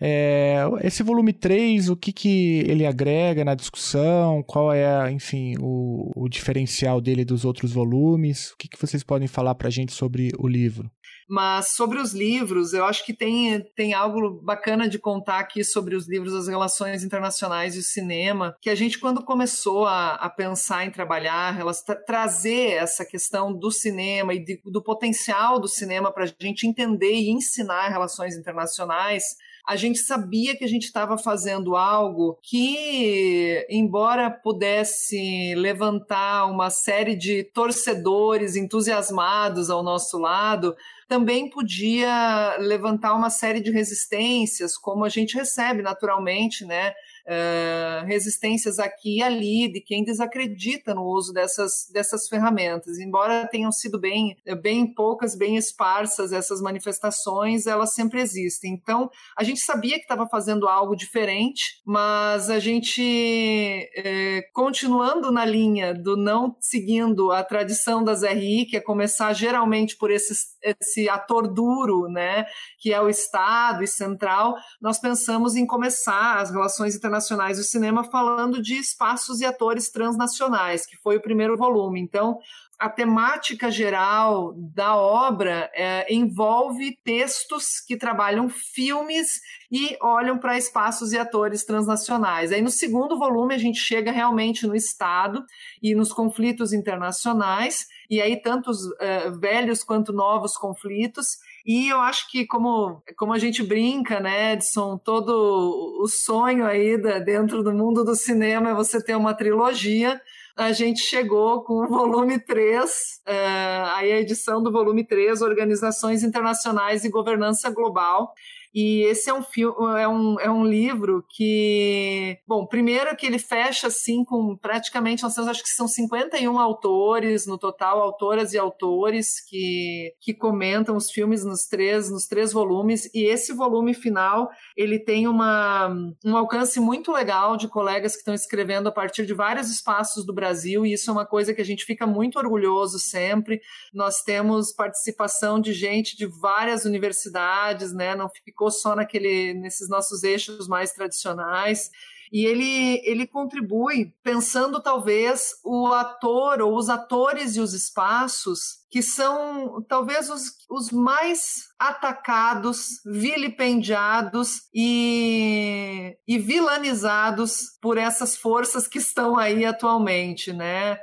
É, esse volume 3, o que, que ele agrega na discussão? Qual é, enfim, o, o diferencial dele dos outros volumes? O que, que vocês podem falar para a gente sobre o livro? Mas sobre os livros, eu acho que tem, tem algo bacana de contar aqui sobre os livros das relações internacionais e o cinema, que a gente, quando começou a, a pensar em trabalhar, tra trazer essa questão do cinema e de, do potencial do cinema para a gente entender e ensinar relações internacionais, a gente sabia que a gente estava fazendo algo que, embora pudesse levantar uma série de torcedores entusiasmados ao nosso lado, também podia levantar uma série de resistências, como a gente recebe naturalmente, né? Uh, resistências aqui e ali de quem desacredita no uso dessas, dessas ferramentas. Embora tenham sido bem, bem poucas, bem esparsas essas manifestações, elas sempre existem. Então, a gente sabia que estava fazendo algo diferente, mas a gente, continuando na linha do não seguindo a tradição das RI, que é começar geralmente por esses, esse ator duro, né, que é o Estado e central, nós pensamos em começar as relações internacionais internacionais do cinema falando de espaços e atores transnacionais, que foi o primeiro volume. Então, a temática geral da obra é, envolve textos que trabalham filmes e olham para espaços e atores transnacionais. Aí no segundo volume a gente chega realmente no Estado e nos conflitos internacionais, e aí tanto os uh, velhos quanto novos conflitos, e eu acho que, como, como a gente brinca, né, Edson, todo o sonho aí da, dentro do mundo do cinema é você ter uma trilogia. A gente chegou com o volume 3, uh, eh, aí a edição do volume 3, Organizações Internacionais e Governança Global. E esse é um filme, é um, é um livro que, bom, primeiro que ele fecha assim com praticamente, nós temos acho que são 51 autores no total, autoras e autores que, que comentam os filmes nos três, nos três volumes, e esse volume final, ele tem uma, um alcance muito legal de colegas que estão escrevendo a partir de vários espaços do Brasil, e isso é uma coisa que a gente fica muito orgulhoso sempre. Nós temos participação de gente de várias universidades, né? Não ficou ficou só naquele, nesses nossos eixos mais tradicionais. E ele, ele contribui pensando talvez o ator ou os atores e os espaços que são talvez os, os mais atacados, vilipendiados e, e vilanizados por essas forças que estão aí atualmente, né?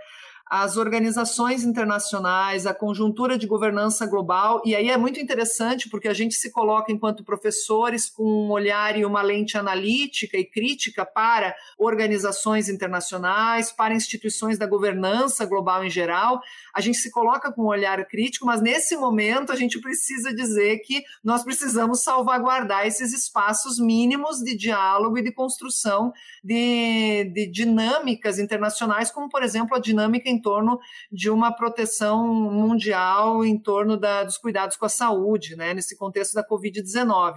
As organizações internacionais, a conjuntura de governança global, e aí é muito interessante porque a gente se coloca enquanto professores com um olhar e uma lente analítica e crítica para organizações internacionais, para instituições da governança global em geral. A gente se coloca com um olhar crítico, mas nesse momento a gente precisa dizer que nós precisamos salvaguardar esses espaços mínimos de diálogo e de construção de, de dinâmicas internacionais, como por exemplo a dinâmica em torno de uma proteção mundial em torno da, dos cuidados com a saúde, né, nesse contexto da Covid-19.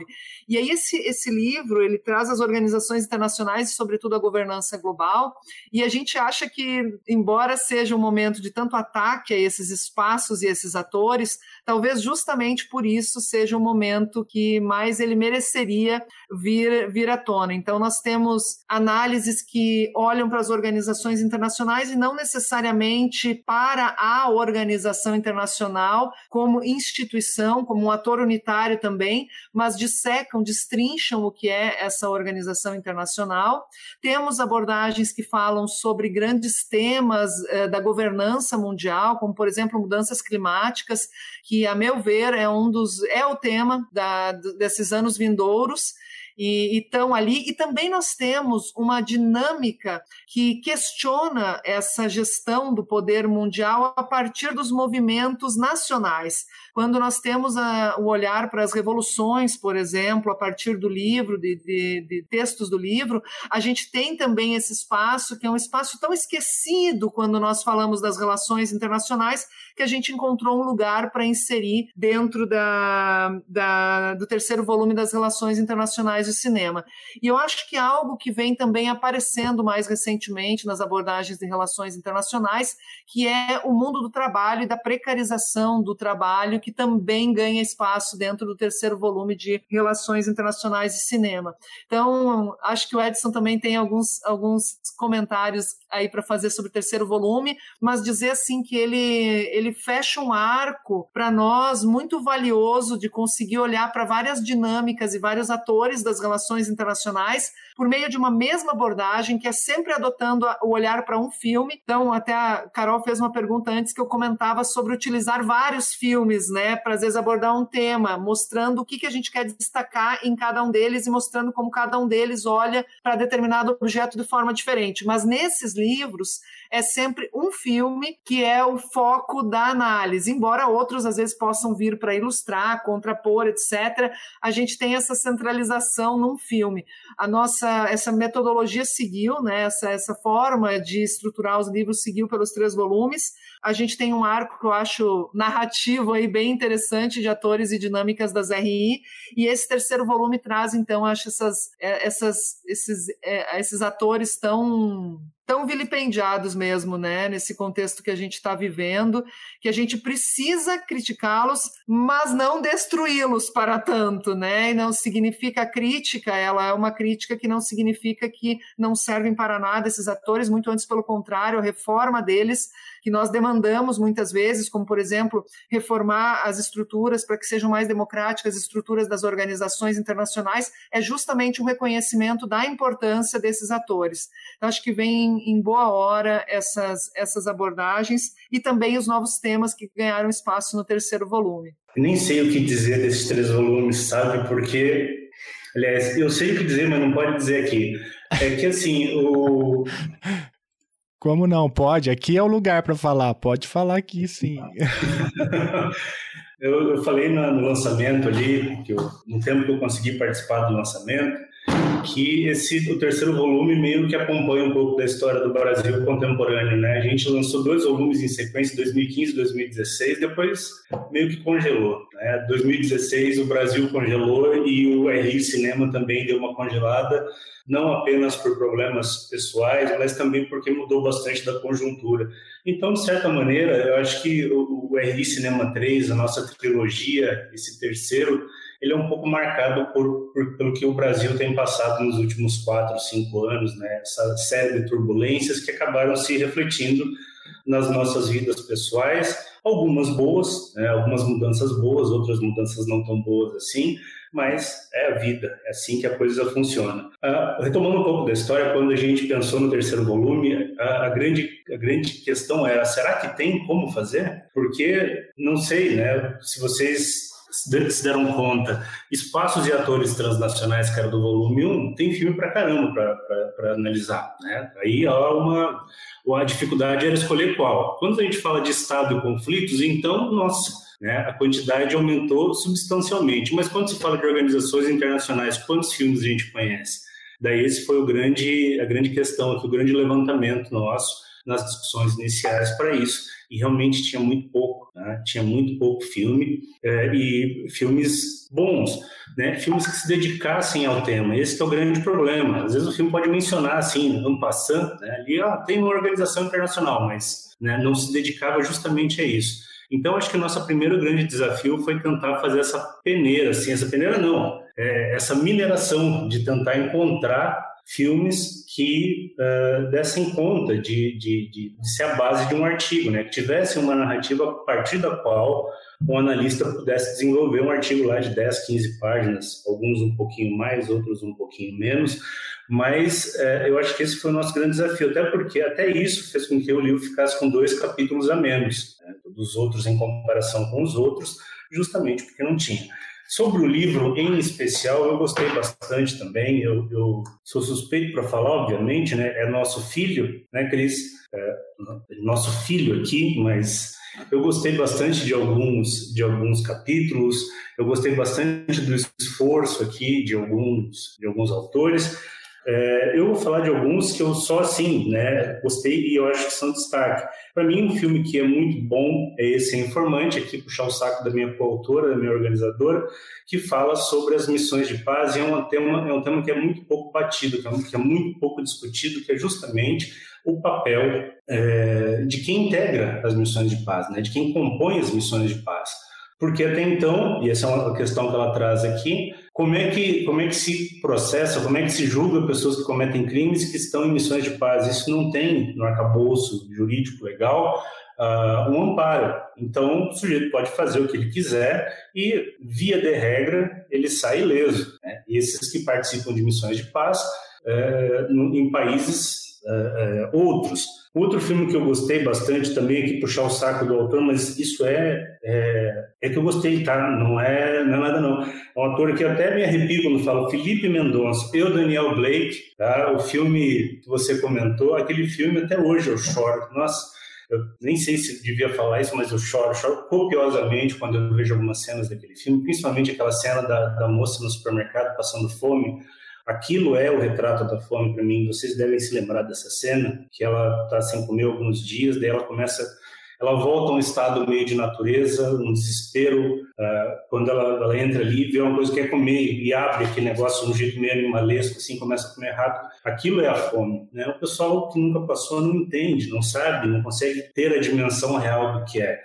E aí esse, esse livro, ele traz as organizações internacionais e, sobretudo, a governança global, e a gente acha que, embora seja um momento de tanto ataque a esses espaços e esses atores, talvez justamente por isso seja o momento que mais ele mereceria vir, vir à tona. Então, nós temos análises que olham para as organizações internacionais e não necessariamente para a organização internacional como instituição, como um ator unitário também, mas dissecam, destrincham o que é essa organização internacional. Temos abordagens que falam sobre grandes temas eh, da governança mundial, como por exemplo mudanças climáticas, que a meu ver é um dos é o tema da, desses anos vindouros e estão ali. E também nós temos uma dinâmica que questiona essa gestão do poder mundial a partir dos movimentos nacionais. Quando nós temos a, o olhar para as revoluções, por exemplo, a partir do livro, de, de, de textos do livro, a gente tem também esse espaço que é um espaço tão esquecido quando nós falamos das relações internacionais, que a gente encontrou um lugar para inserir dentro da, da, do terceiro volume das relações internacionais internacionais do cinema. E eu acho que algo que vem também aparecendo mais recentemente nas abordagens de relações internacionais, que é o mundo do trabalho e da precarização do trabalho, que também ganha espaço dentro do terceiro volume de Relações Internacionais e Cinema. Então, acho que o Edson também tem alguns, alguns comentários aí para fazer sobre o terceiro volume, mas dizer assim que ele, ele fecha um arco para nós muito valioso de conseguir olhar para várias dinâmicas e vários atores das relações internacionais por meio de uma mesma abordagem que é sempre adotando o olhar para um filme. Então, até a Carol fez uma pergunta antes que eu comentava sobre utilizar vários filmes, né, para às vezes abordar um tema, mostrando o que, que a gente quer destacar em cada um deles e mostrando como cada um deles olha para determinado objeto de forma diferente. Mas nesses livros é sempre um filme que é o foco da análise, embora outros às vezes possam vir para ilustrar, contrapor, etc. A gente tem essa centralização num filme. A nossa essa metodologia seguiu, né? Essa, essa forma de estruturar os livros seguiu pelos três volumes. A gente tem um arco que eu acho narrativo aí bem interessante de atores e dinâmicas das RI, e esse terceiro volume traz então acho essas, é, essas esses, é, esses atores tão tão vilipendiados mesmo, né, nesse contexto que a gente está vivendo, que a gente precisa criticá-los, mas não destruí-los para tanto, né, e não significa crítica, ela é uma crítica que não significa que não servem para nada esses atores, muito antes pelo contrário, a reforma deles que nós demandamos muitas vezes, como, por exemplo, reformar as estruturas para que sejam mais democráticas, as estruturas das organizações internacionais, é justamente um reconhecimento da importância desses atores. Então, acho que vem em boa hora essas, essas abordagens e também os novos temas que ganharam espaço no terceiro volume. Nem sei o que dizer desses três volumes, sabe? Porque Aliás, eu sei o que dizer, mas não pode dizer aqui. É que assim, o, como não? Pode. Aqui é o lugar para falar. Pode falar aqui, sim. eu, eu, falei no, no lançamento ali, que eu, no tempo que eu consegui participar do lançamento, que esse o terceiro volume meio que acompanha um pouco da história do Brasil contemporâneo, né? A gente lançou dois volumes em sequência, 2015 e 2016, depois meio que congelou, né? 2016 o Brasil congelou e o RI Cinema também deu uma congelada, não apenas por problemas pessoais, mas também porque mudou bastante da conjuntura. Então, de certa maneira, eu acho que o, o RI Cinema 3, a nossa trilogia, esse terceiro ele é um pouco marcado por, por, pelo que o Brasil tem passado nos últimos quatro, cinco anos, né? Essa série de turbulências que acabaram se refletindo nas nossas vidas pessoais, algumas boas, né? algumas mudanças boas, outras mudanças não tão boas assim, mas é a vida, é assim que a coisa funciona. Uh, retomando um pouco da história, quando a gente pensou no terceiro volume, a, a, grande, a grande questão era: será que tem como fazer? Porque, não sei, né? Se vocês se deram conta, espaços e atores transnacionais, que era do volume 1, tem filme pra caramba para analisar. Né? Aí há uma. A dificuldade era escolher qual. Quando a gente fala de Estado e conflitos, então, nossa, né, a quantidade aumentou substancialmente. Mas quando se fala de organizações internacionais, quantos filmes a gente conhece? Daí esse foi o grande, a grande questão aqui, o grande levantamento nosso nas discussões iniciais para isso e realmente tinha muito pouco, né? tinha muito pouco filme é, e filmes bons, né? filmes que se dedicassem ao tema. Esse é o grande problema. Às vezes o filme pode mencionar assim, um passando, né? ali ah, tem uma organização internacional, mas né, não se dedicava justamente a isso. Então, acho que o nosso primeiro grande desafio foi tentar fazer essa peneira, assim, essa peneira não, é, essa mineração de tentar encontrar filmes que uh, dessem conta de, de, de, de, ser a base de um artigo, né? que tivesse uma narrativa a partir da qual um analista pudesse desenvolver um artigo lá de 10, 15 páginas, alguns um pouquinho mais, outros um pouquinho menos, mas uh, eu acho que esse foi o nosso grande desafio, até porque até isso fez com que o livro ficasse com dois capítulos a menos, né? dos outros em comparação com os outros, justamente porque não tinha. Sobre o livro em especial, eu gostei bastante também. Eu, eu sou suspeito para falar, obviamente, né? É nosso filho, né, Cris? É nosso filho aqui, mas eu gostei bastante de alguns de alguns capítulos. Eu gostei bastante do esforço aqui de alguns de alguns autores. É, eu vou falar de alguns que eu só assim, né, gostei e eu acho que são destaque. Para mim, um filme que é muito bom é esse Informante, aqui puxar o saco da minha coautora, da minha organizadora, que fala sobre as missões de paz e é um tema, é um tema que é muito pouco batido, que é muito pouco discutido, que é justamente o papel é, de quem integra as missões de paz, né, de quem compõe as missões de paz. Porque até então, e essa é uma questão que ela traz aqui, como é que, como é que se processa, como é que se julga pessoas que cometem crimes que estão em missões de paz? Isso não tem no arcabouço jurídico legal uh, um amparo. Então, o sujeito pode fazer o que ele quiser e, via de regra, ele sai ileso. Né? Esses que participam de missões de paz uh, em países uh, outros. Outro filme que eu gostei bastante também, aqui puxar o saco do autor, mas isso é, é, é que eu gostei, tá? Não é, não é nada não. É um ator que até me arrepio quando falo, Felipe Mendonça, eu, Daniel Blake, tá? O filme que você comentou, aquele filme até hoje eu choro. Nossa, eu nem sei se devia falar isso, mas eu choro, choro copiosamente quando eu vejo algumas cenas daquele filme, principalmente aquela cena da, da moça no supermercado passando fome, Aquilo é o retrato da fome para mim. Vocês devem se lembrar dessa cena, que ela está sem comer alguns dias, daí ela começa, ela volta a um estado meio de natureza, um desespero. Uh, quando ela, ela, entra ali, vê uma coisa que quer comer e abre aquele negócio de um jeito meio animalesco, assim, começa a comer rápido. Aquilo é a fome. Né? O pessoal que nunca passou não entende, não sabe, não consegue ter a dimensão real do que é.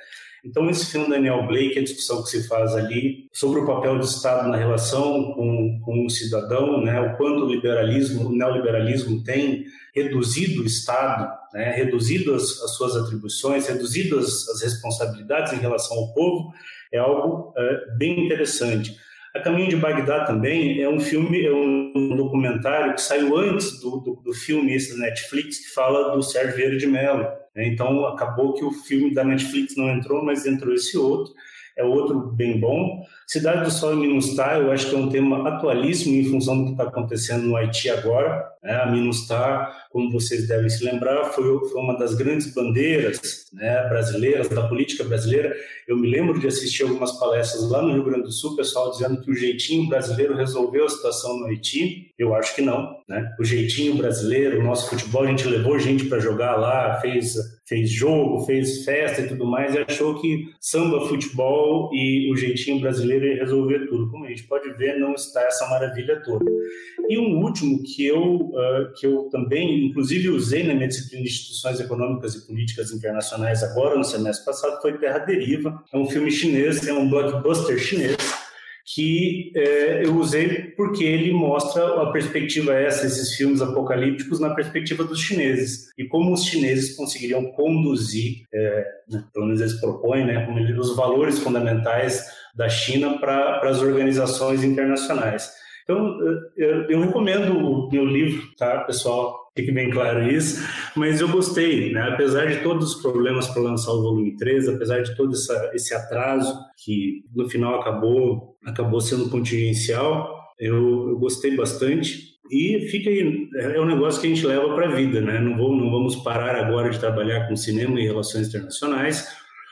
Então, esse filme Daniel Blake, a discussão que se faz ali sobre o papel do Estado na relação com, com o cidadão, né, o quanto o liberalismo, o neoliberalismo tem reduzido o Estado, né, reduzido as, as suas atribuições, reduzido as, as, responsabilidades em relação ao povo, é algo é, bem interessante. A Caminho de Bagdá também é um filme, é um documentário que saiu antes do, do, do filme esse da Netflix, que fala do Sérgio Vieira de Mello. Né? Então, acabou que o filme da Netflix não entrou, mas entrou esse outro. É outro bem bom. Cidade do Sol e Minustah, eu acho que é um tema atualíssimo em função do que está acontecendo no Haiti agora. Né? A Minustah, como vocês devem se lembrar, foi, foi uma das grandes bandeiras né, brasileiras, da política brasileira. Eu me lembro de assistir algumas palestras lá no Rio Grande do Sul, pessoal dizendo que o jeitinho brasileiro resolveu a situação no Haiti. Eu acho que não. Né? O jeitinho brasileiro, o nosso futebol, a gente levou gente para jogar lá, fez fez jogo, fez festa e tudo mais, e achou que samba, futebol e o jeitinho brasileiro ia resolver tudo. Como a gente pode ver, não está essa maravilha toda. E um último que eu, uh, que eu também, inclusive, usei na minha disciplina de instituições econômicas e políticas internacionais agora, no semestre passado, foi Terra Deriva. É um filme chinês, é um blockbuster chinês, que é, eu usei porque ele mostra a perspectiva essa, esses filmes apocalípticos, na perspectiva dos chineses. E como os chineses conseguiriam conduzir, é, né, pelo menos eles propõem, né, os valores fundamentais da China para as organizações internacionais. Então, eu, eu, recomendo o meu livro, tá, pessoal? Fique bem claro isso. Mas eu gostei, né? Apesar de todos os problemas para lançar o volume 3, apesar de todo essa, esse atraso que no final acabou, acabou sendo contingencial, eu, eu gostei bastante. E fica aí, é um negócio que a gente leva para a vida, né? Não, vou, não vamos parar agora de trabalhar com cinema e relações internacionais,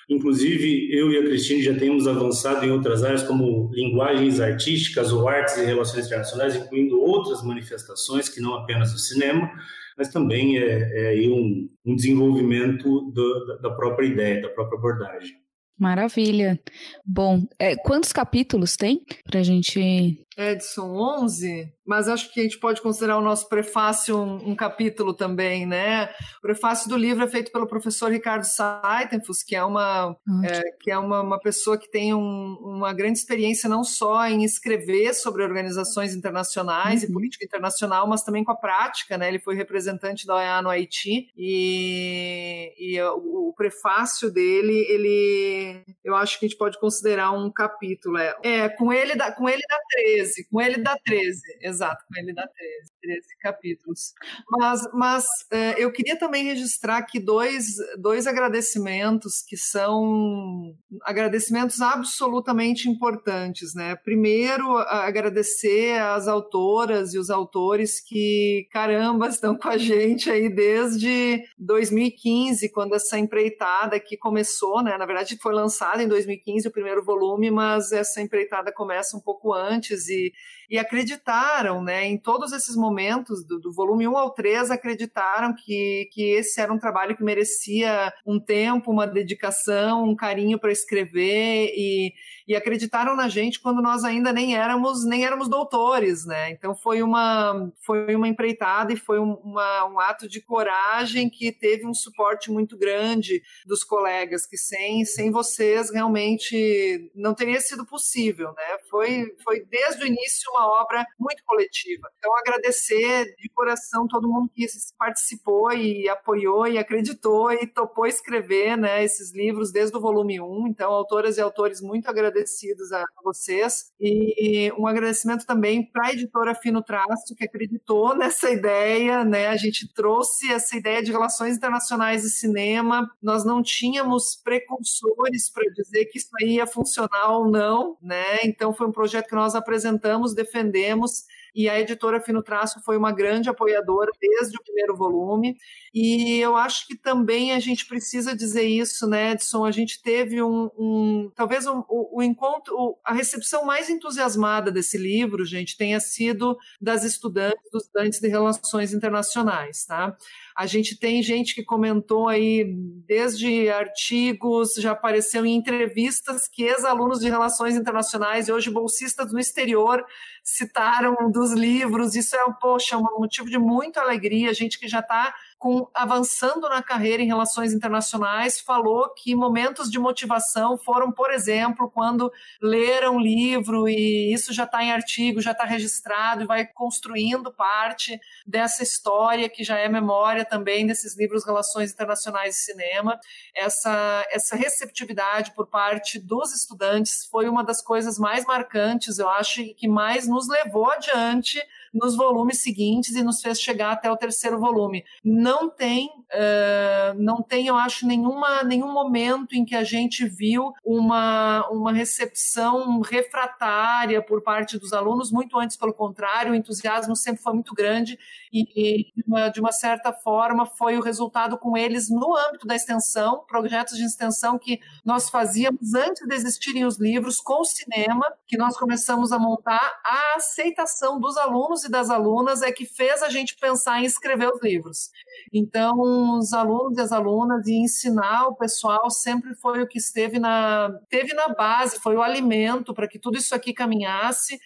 Inclusive, eu e a Cristina já temos avançado em outras áreas, como linguagens artísticas ou artes e relações internacionais, incluindo outras manifestações que não apenas o cinema, mas também é, é um, um, desenvolvimento do, da própria ideia, da própria abordagem. Maravilha. Bom, é, quantos capítulos tem para a gente Edson 11, mas acho que a gente pode considerar o nosso prefácio um, um, capítulo também, né? O prefácio do livro é feito pelo professor Ricardo Saitenfus, que é uma, é, que é uma, uma pessoa que tem um, uma grande experiência não só em escrever sobre organizações internacionais uhum. e política internacional, mas também com a prática, né? Ele foi representante da OEA no Haiti e, e o, o prefácio dele, ele, eu acho que a gente pode considerar um capítulo. É, é com ele da, com ele da 13 13, com ele dá 13, exato, com ele dá 13, 13 capítulos. Mas, mas é, eu queria também registrar aqui dois, dois agradecimentos que são agradecimentos absolutamente importantes, né? Primeiro, agradecer às autoras e os autores que, caramba, estão com a gente aí desde 2015, quando essa empreitada aqui começou, né? Na verdade, foi lançada em 2015 o primeiro volume, mas essa empreitada começa um pouco antes e e, e acreditaram, né, em todos esses momentos, do, do, volume 1 ao 3, acreditaram que, que esse era um trabalho que merecia um tempo, uma dedicação, um carinho para escrever e, e acreditaram na gente quando nós ainda nem éramos nem éramos doutores, né? Então foi uma foi uma empreitada e foi um, uma, um ato de coragem que teve um suporte muito grande dos colegas que sem sem vocês realmente não teria sido possível, né? Foi foi desde o início uma obra muito coletiva. Então agradecer de coração todo mundo que participou e apoiou e acreditou e topou escrever, né, esses livros desde o volume 1. Então autoras e autores muito agradecidos agradecidos a vocês e um agradecimento também para a editora Fino Traço, que acreditou nessa ideia, né? A gente trouxe essa ideia de relações internacionais e cinema. Nós não tínhamos precursores para dizer que isso aí ia funcionar ou não, né? Então foi um projeto que nós apresentamos, defendemos e a editora Fino Traço foi uma grande apoiadora desde o primeiro volume. E eu acho que também a gente precisa dizer isso, né, Edson? A gente teve um, um talvez um, o, o, encontro, a recepção mais entusiasmada desse livro, gente, tenha sido das estudantes, dos estudantes de relações internacionais, tá? A gente tem gente que comentou aí, desde artigos, já apareceu em entrevistas que ex-alunos de relações internacionais e hoje bolsistas no exterior citaram dos livros. Isso é, poxa, um motivo de muita alegria. Gente que já está com, avançando na carreira em relações internacionais, falou que momentos de motivação foram, por exemplo, quando leram um livro e isso já está em artigo, já está registrado e vai construindo parte dessa história que já é memória também desses livros Relações Internacionais e Cinema. Essa, essa receptividade por parte dos estudantes foi uma das coisas mais marcantes, eu acho, e que mais nos levou adiante nos volumes seguintes e nos fez chegar até o terceiro volume. Não tem, uh, não tem, eu acho, nenhuma, nenhum momento em que a gente viu uma, uma recepção refratária por parte dos alunos, muito antes, pelo contrário, o entusiasmo sempre foi muito grande e, e uma, de uma certa forma, foi o resultado com eles no âmbito da extensão, projetos de extensão que nós fazíamos antes de existirem os livros, com o cinema, que nós começamos a montar a aceitação dos alunos e das alunas é que fez a gente pensar em escrever os livros. Então, os alunos e as alunas e ensinar o pessoal sempre foi o que esteve na, teve na base, foi o alimento para que tudo isso aqui caminhasse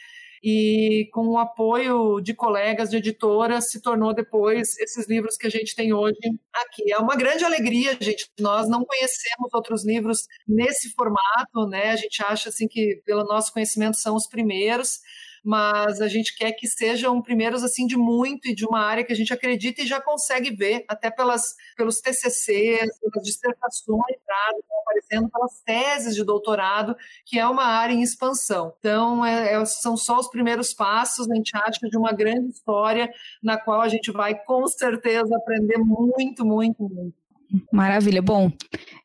e com o apoio de colegas de editoras se tornou depois esses livros que a gente tem hoje aqui. É uma grande alegria, gente. Nós não conhecemos outros livros nesse formato, né? A gente acha assim que pelo nosso conhecimento são os primeiros mas a gente quer que sejam primeiros assim de muito e de uma área que a gente acredita e já consegue ver até pelas pelos TCCs, pelas dissertações estão aparecendo, pelas teses de doutorado, que é uma área em expansão. Então, é, é, são só os primeiros passos, a gente acha, de uma grande história na qual a gente vai com certeza aprender muito, muito, muito. Maravilha. Bom,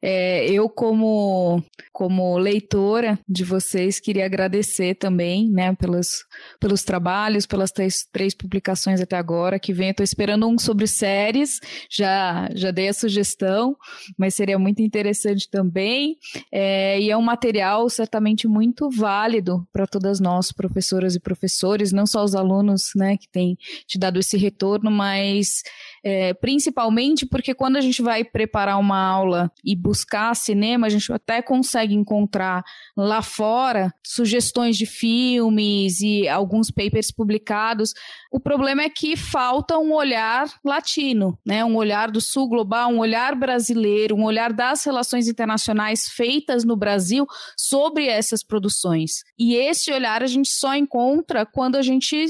é, eu como como leitora de vocês queria agradecer também, né, pelos, pelos trabalhos, pelas três, três publicações até agora que vem. Estou esperando um sobre séries, já já dei a sugestão, mas seria muito interessante também. É, e é um material certamente muito válido para todas nós, professoras e professores, não só os alunos, né, que têm te dado esse retorno, mas é, principalmente porque quando a gente vai preparar uma aula e buscar cinema, a gente até consegue encontrar lá fora sugestões de filmes e alguns papers publicados. O problema é que falta um olhar latino, né? um olhar do sul global, um olhar brasileiro, um olhar das relações internacionais feitas no Brasil sobre essas produções. E esse olhar a gente só encontra quando a gente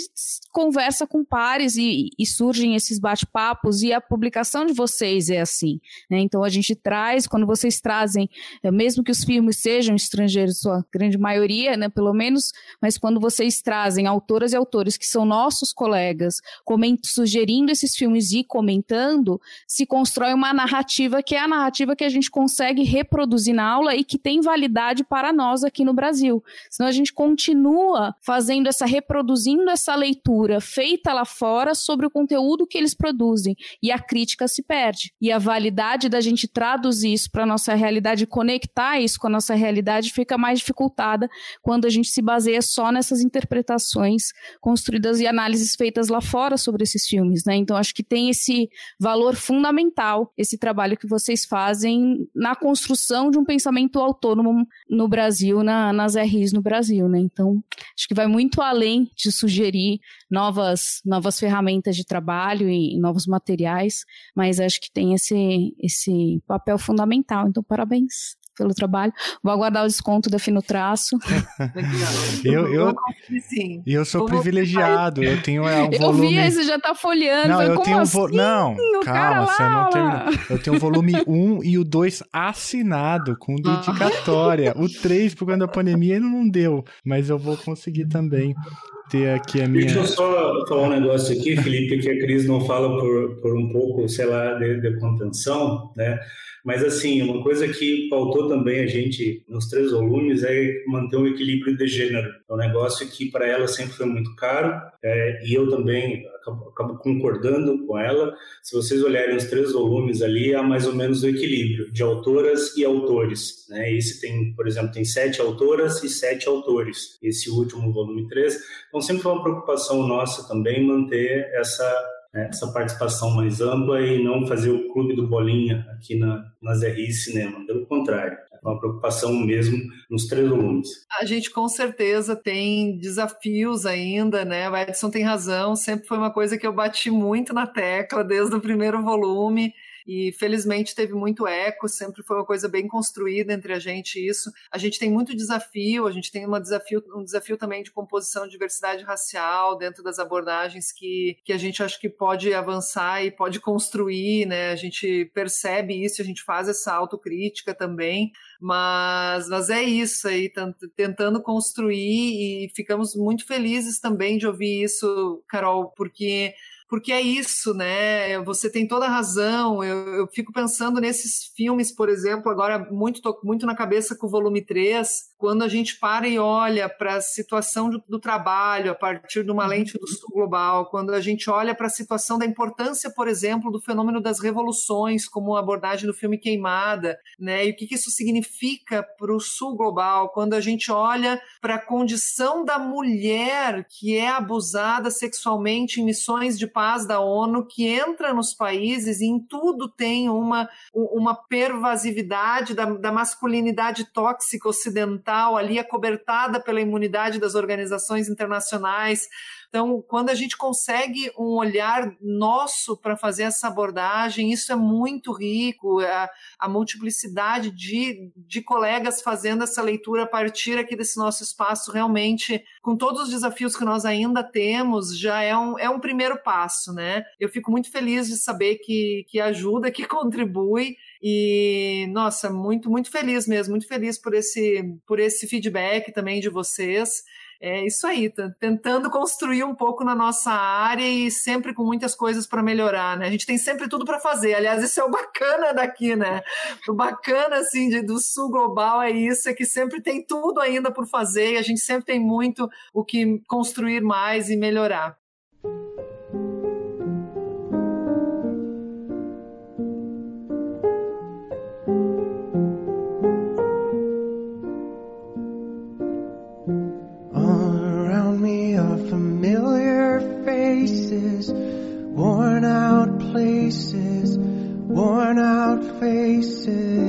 conversa com pares e, e surgem esses bate-papos e a publicação de vocês é assim. Né? Então a gente traz, quando vocês trazem, é, mesmo que os filmes sejam estrangeiros, sua grande maioria, né, pelo menos, mas quando vocês trazem autoras e autores que são nossos colegas, sugerindo esses filmes e comentando, se constrói uma narrativa que é a narrativa que a gente consegue reproduzir na aula e que tem validade para nós aqui no Brasil. Senão a gente continua fazendo essa, reproduzindo essa leitura feita lá fora sobre o conteúdo que eles produzem. E a crítica se perde. E a validade da gente traduzir isso para nossa realidade, conectar isso com a nossa realidade, fica mais dificultada quando a gente se baseia só nessas interpretações construídas e análises feitas lá fora sobre esses filmes, né? Então acho que tem esse valor fundamental, esse trabalho que vocês fazem na construção de um pensamento autônomo no Brasil, na, nas RIs no Brasil, né? Então acho que vai muito além de sugerir novas, novas ferramentas de trabalho e novos materiais, mas acho que tem esse, esse papel fundamental. Então, parabéns pelo trabalho. Vou aguardar o desconto da Fino Traço. eu, eu, e eu sou privilegiado. Eu tenho é, um eu volume. Eu vi, você já tá folheando. Não, eu tenho assim? vo... Não, calma, você não terminou. Eu tenho o volume 1 e o 2 assinado, com ah. dedicatória. O 3, por causa da pandemia, não deu. Mas eu vou conseguir também ter aqui a minha. Deixa eu só falar um negócio aqui, Felipe, que a Cris não fala por, por um pouco, sei lá, de, de contenção, né? Mas, assim, uma coisa que faltou também a gente nos três volumes é manter um equilíbrio de gênero. É um negócio que para ela sempre foi muito caro é, e eu também acabo, acabo, concordando com ela. Se vocês olharem os três volumes ali, há mais ou menos o equilíbrio de autoras e autores. Né? Esse tem, por exemplo, tem sete autoras e sete autores. Esse último, volume 3. Então, sempre foi uma preocupação nossa também manter essa né, essa participação mais ampla e não fazer o clube do bolinha aqui na, nas RI Cinema. Pelo contrário, é uma preocupação mesmo nos três volumes. A gente com certeza tem desafios ainda, né? O Edson tem razão, sempre foi uma coisa que eu bati muito na tecla desde o primeiro volume e felizmente teve muito eco, sempre foi uma coisa bem construída entre a gente isso. A gente tem muito desafio, a gente tem uma desafio, um desafio também de composição de diversidade racial dentro das abordagens que, que a gente acha que pode avançar e pode construir, né? A gente percebe isso, a gente faz essa autocrítica também, mas, mas é isso aí, tentando construir e ficamos muito felizes também de ouvir isso, Carol, porque porque é isso, né? Você tem toda a razão. Eu, eu fico pensando nesses filmes, por exemplo, agora muito, muito na cabeça com o volume 3, quando a gente para e olha para a situação do, do, trabalho a partir de uma uhum. lente do sul global, quando a gente olha para a situação da importância, por exemplo, do fenômeno das revoluções, como a abordagem do filme Queimada, né? E o que, que isso significa para o sul global, quando a gente olha para a condição da mulher que é abusada sexualmente em missões de paz da ONU, que entra nos países e em tudo tem uma, uma pervasividade da, da masculinidade tóxica ocidental ambiental ali acobertada pela imunidade das organizações internacionais. Então, quando a gente consegue um olhar nosso para fazer essa abordagem, isso é muito rico, a, a, multiplicidade de, de colegas fazendo essa leitura a partir aqui desse nosso espaço, realmente, com todos os desafios que nós ainda temos, já é um, é um primeiro passo, né? Eu fico muito feliz de saber que, que ajuda, que contribui, e, nossa, muito, muito feliz mesmo, muito feliz por esse, por esse feedback também de vocês. É isso aí, tá tentando construir um pouco na nossa área e sempre com muitas coisas para melhorar, né? A gente tem sempre tudo para fazer. Aliás, isso é o bacana daqui, né? O bacana assim de, do sul global é isso, é que sempre tem tudo ainda por fazer e a gente sempre tem muito o que construir mais e melhorar. Places, worn out faces,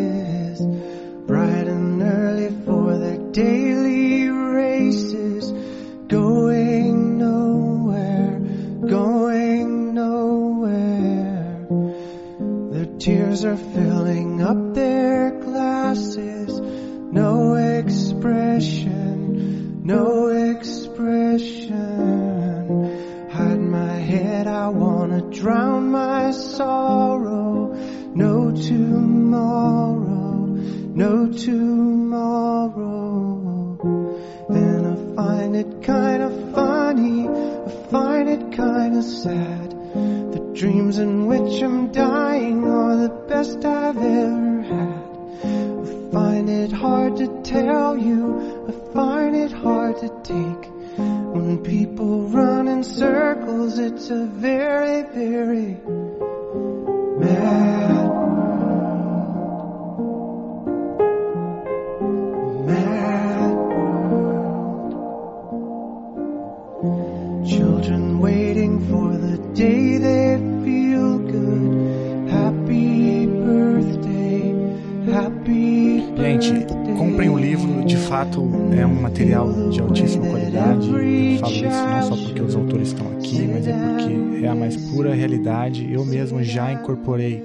incorporei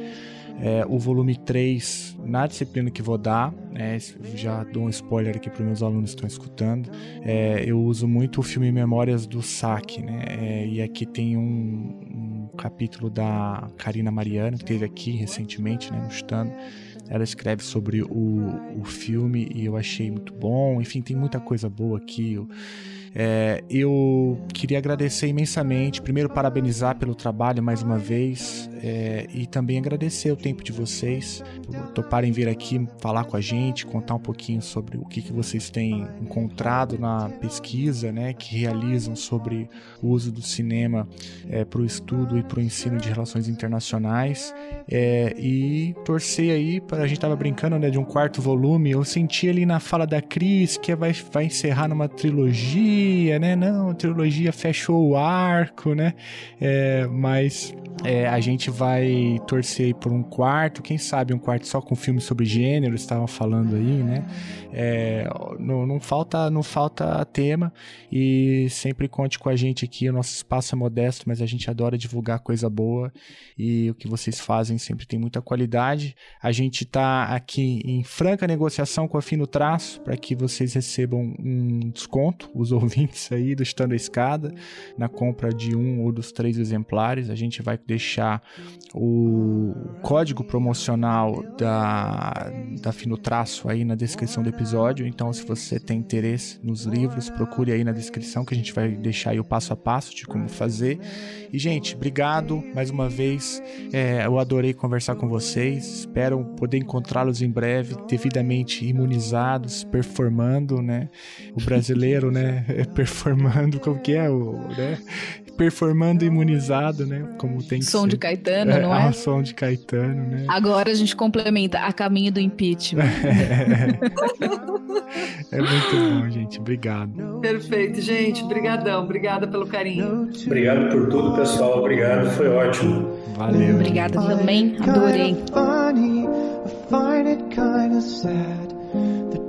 é, o volume 3 na disciplina que vou dar. né? já dou um spoiler aqui para os meus alunos que estão escutando. É, eu uso muito o filme Memórias do Saque, né? É, e aqui tem um, um capítulo da Karina Mariano, que teve aqui recentemente, né, no. Ela escreve sobre o, o filme e eu achei muito bom. Enfim, tem muita coisa boa aqui. Eu, é, eu queria agradecer imensamente, primeiro parabenizar pelo trabalho mais uma vez é, e também agradecer o tempo de vocês por toparem vir aqui falar com a gente, contar um pouquinho sobre o que, que vocês têm encontrado na pesquisa, né, que realizam sobre o uso do cinema é, para o estudo e para o ensino de relações internacionais. É, e torcer aí para a gente tava brincando né, de um quarto volume, eu senti ali na fala da Cris que vai, vai encerrar numa trilogia, né? Não, a trilogia fechou o arco, né? É, mas é, a gente vai torcer por um quarto, quem sabe um quarto só com filme sobre gênero, estavam falando aí, né? É, não, não, falta, não falta tema e sempre conte com a gente aqui. O nosso espaço é modesto, mas a gente adora divulgar coisa boa e o que vocês fazem sempre tem muita qualidade. A gente está aqui em franca negociação com a Fino Traço para que vocês recebam um desconto, os ouvintes aí do Estando a Escada, na compra de um ou dos três exemplares. A gente vai deixar o código promocional da, da Fino Traço aí na descrição do episódio. Então, se você tem interesse nos livros, procure aí na descrição que a gente vai deixar aí o passo a passo de como fazer. E, gente, obrigado mais uma vez. É, eu adorei conversar com vocês. Espero poder encontrá-los em breve, devidamente imunizados, performando, né? O brasileiro, né? Performando, como que é o, né? Performando imunizado, né? Como tem que Som ser. de Caetano, não é? Ah, som de Caetano, né? Agora a gente complementa a caminho do impeachment. É muito bom, gente. Obrigado. Perfeito, gente. Brigadão. Obrigada pelo carinho. Obrigado por tudo, pessoal. Obrigado, foi ótimo. Valeu. Obrigada também, adorei.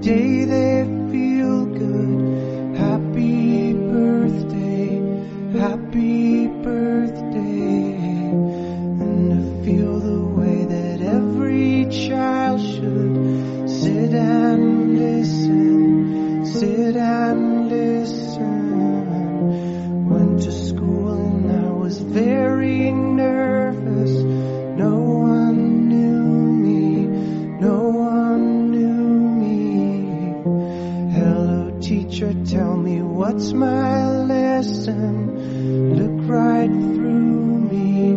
day they what's my lesson. Look right through me,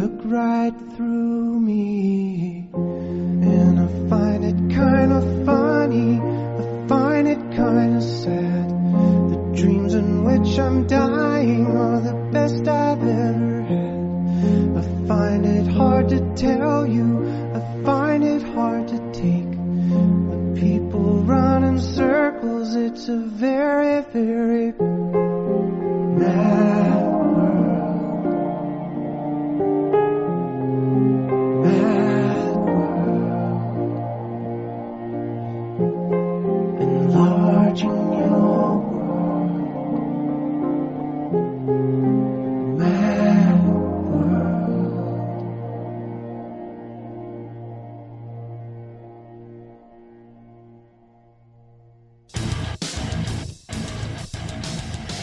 look right through me. And I find it kind of funny, I find it kind of sad. The dreams in which I'm dying are the best I've ever had. I find it hard to tell you, I find it hard to take. When people run in circles, it's a very